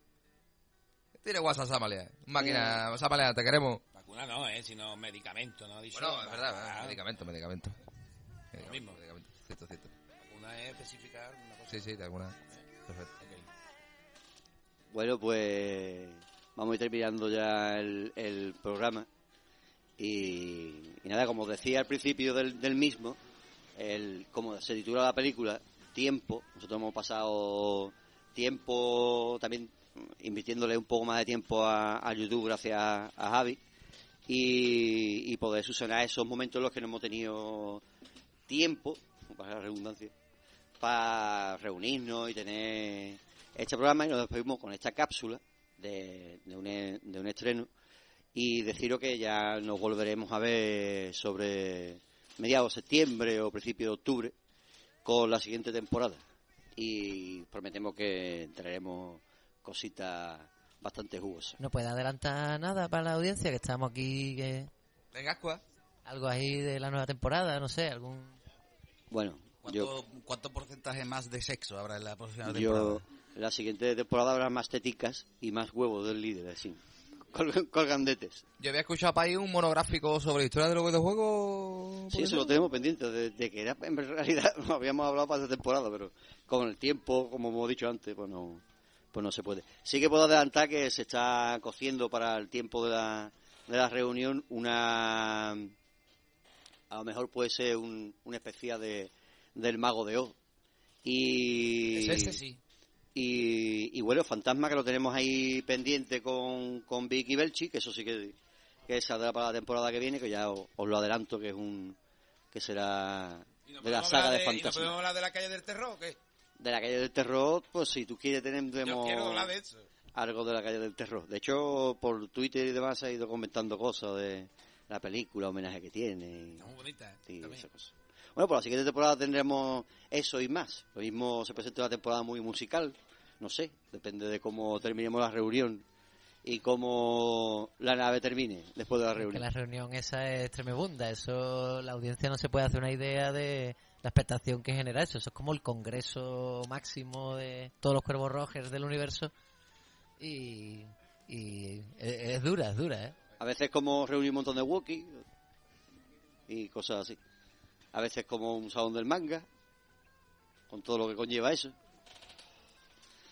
Tiene WhatsApp Samalea, máquina Samalea, te queremos. Vacuna no, eh, sino medicamento, ¿no? Dicho, Bueno, es verdad, Ah, medicamento, medicamento. Lo mismo. Medicamento, cierto, cierto. Vacuna es especificar una cosa. Sí, sí, de alguna. Perfecto. Bueno, pues vamos a ir terminando ya el, el programa. Y, y nada, como decía al principio del, del mismo, el, como se titula la película, Tiempo, nosotros hemos pasado tiempo también invirtiéndole un poco más de tiempo a, a YouTube gracias a, Javi y, y poder subsanar esos momentos en los que no hemos tenido tiempo, para la redundancia, para reunirnos y tener este programa y nos despedimos con esta cápsula de, de un estreno y deciros que ya nos volveremos a ver sobre mediados de septiembre o principio de octubre con la siguiente temporada. Y prometemos que traeremos cositas bastante jugosas. No puede adelantar nada para la audiencia, que estamos aquí, que Venga, Ascua. algo ahí de la nueva temporada, no sé, algún... Bueno, yo, ¿Cuánto, ¿Cuánto porcentaje más de sexo habrá en la próxima temporada? yo en la siguiente temporada habrá más teticas y más huevos del líder, así, col- colgandetes. Yo había escuchado para ahí un monográfico sobre la historia de los videojuegos. Sí, eso lo tenemos pendiente, de, de que era, en realidad no habíamos hablado para esta temporada, pero con el tiempo, como hemos dicho antes, pues no, pues no se puede. Sí que puedo adelantar que se está cociendo para el tiempo de la, de la reunión una, a lo mejor puede ser un, una especie de, del mago de Oz. Y, Es ese sí. y, y bueno, Fantasma que lo tenemos ahí pendiente con, con Vicky Belchi, que eso sí que, que saldrá para la temporada que viene, que ya os, os lo adelanto que es un que será ¿Y no de la saga hablar de ¿Y no podemos Fantasma. hablar de la calle del terror o qué? De la calle del terror, pues si tú quieres Yo tenemos quiero hablar de eso. algo de la calle del terror. De hecho, por Twitter y demás se ha ido comentando cosas de la película, homenaje que tiene. y- Está muy bonita, ¿eh? Bueno, por la siguiente temporada tendremos eso y más. Lo mismo se presenta una temporada muy musical, no sé, depende de cómo terminemos la reunión y cómo la nave termine después de la Que reunión. la reunión esa es tremebunda. Eso, la audiencia no se puede hacer una idea de la expectación que genera eso. Eso es como el congreso máximo de todos los cuervos rojers del universo. Y, y es, es dura, es dura, ¿eh? A veces como reunir un montón de walkie y cosas así. A veces como un salón del manga, con todo lo que conlleva eso.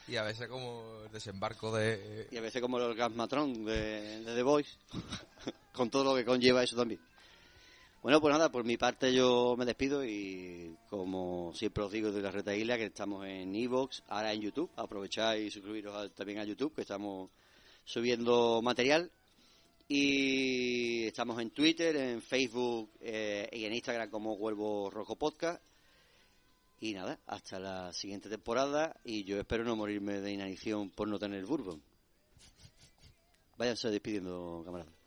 Y a veces como el desembarco de... Y a veces como el orgasmatron de, de The Voice, con todo lo que conlleva eso también. Bueno, pues nada, por mi parte yo me despido y como siempre os digo de la Reta Isla que estamos en Evox, ahora en YouTube, aprovecháis y suscribiros a- también a YouTube que estamos subiendo material y estamos en Twitter, en Facebook eh, y en Instagram como Huelvo Rojo Podcast y nada, hasta la siguiente temporada y yo espero no morirme de inanición por no tener bourbon. Váyanse despidiendo, camaradas.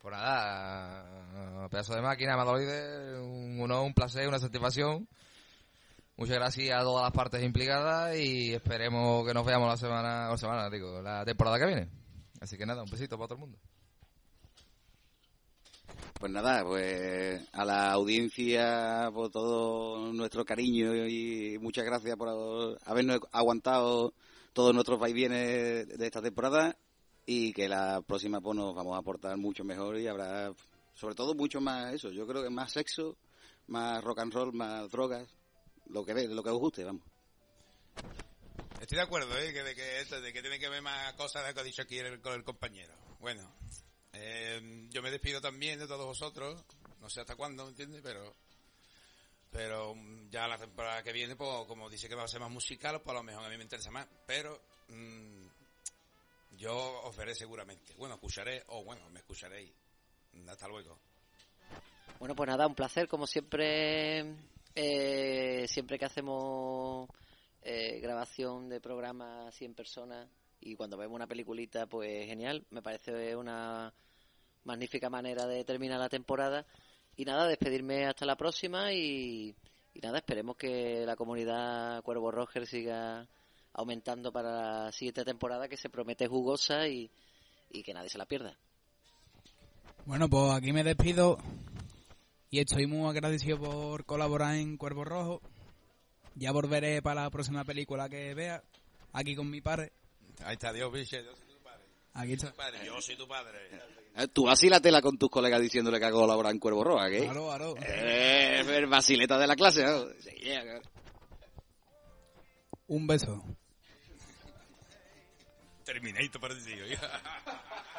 Pues nada, pedazo de máquina, Madoloide, un honor, un placer, una satisfacción. Muchas gracias a todas las partes implicadas y esperemos que nos veamos la semana, o semana, digo, la temporada que viene. Así que nada, un besito para todo el mundo. Pues nada, pues a la audiencia por todo nuestro cariño y muchas gracias por habernos aguantado todos nuestros vaivienes de esta temporada y que la próxima pues nos vamos a aportar mucho mejor y habrá sobre todo mucho más eso, yo creo que más sexo, más rock and roll, más drogas, lo que lo que os guste, vamos. Estoy de acuerdo, ¿eh? Que de que, esto, de que tiene que ver más cosas de lo que ha dicho aquí el, el compañero. Bueno, eh, yo me despido también de todos vosotros. No sé hasta cuándo, ¿me entiendes? Pero, pero ya la temporada que viene, pues como dice que va a ser más musical, pues a lo mejor a mí me interesa más. Pero mm, yo os veré seguramente. Bueno, escucharé, o bueno, me escucharéis. Hasta luego. Bueno, pues nada, un placer, como siempre, eh, siempre que hacemos eh, grabación de programas así en persona y cuando vemos una peliculita, pues genial, me parece una magnífica manera de terminar la temporada. Y nada, despedirme hasta la próxima y nada, esperemos que la comunidad Cuervo Roger siga aumentando para la siguiente temporada que se promete jugosa y, y que nadie se la pierda. Bueno, pues aquí me despido y estoy muy agradecido por colaborar en Cuervo Rojo. Ya volveré para la próxima película que vea, aquí con mi padre. Ahí está, Dios, biche. Yo soy tu padre. Aquí está. Yo soy tu padre. Eh, Tú vacílatela con tus colegas diciéndole que ha colaborado en Cuervo Roja, ¿qué? Claro, claro. Eh, el vacileta de la clase, ¿no? Un beso. Terminator parecido.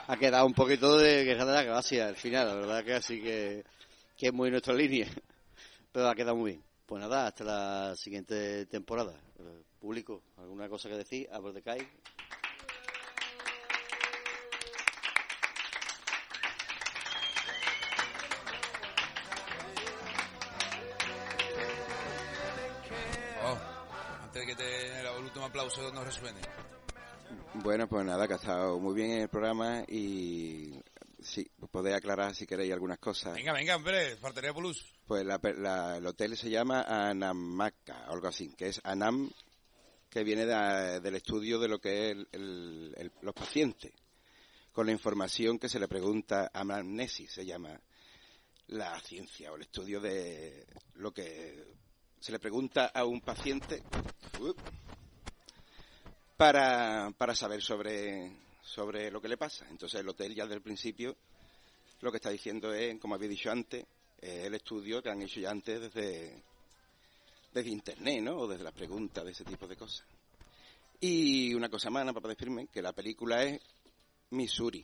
Ha quedado un poquito de queja de la gracia al final, la verdad que así que, que es muy nuestra línea. Pero ha quedado muy bien. Pues nada, hasta la siguiente temporada. Eh, Público, ¿alguna cosa que decir? A aplauso nos resuene. Bueno, pues nada, que ha estado muy bien el programa y sí, podéis aclarar si queréis algunas cosas. Venga, venga, hombre, faltaría plus. Pues la, la- el hotel se llama Anamaka, algo así, que es Anam, que viene de- del estudio de lo que es el- el- el- los pacientes, con la información que se le pregunta, anamnesis se llama la ciencia o el estudio de lo que se le pregunta a un paciente uh, para, para saber sobre, sobre lo que le pasa. Entonces el hotel ya desde el principio lo que está diciendo es, como había dicho antes, es el estudio que han hecho ya antes desde, desde internet, ¿no? O desde las preguntas de ese tipo de cosas. Y una cosa más, para decirme, que la película es Missouri.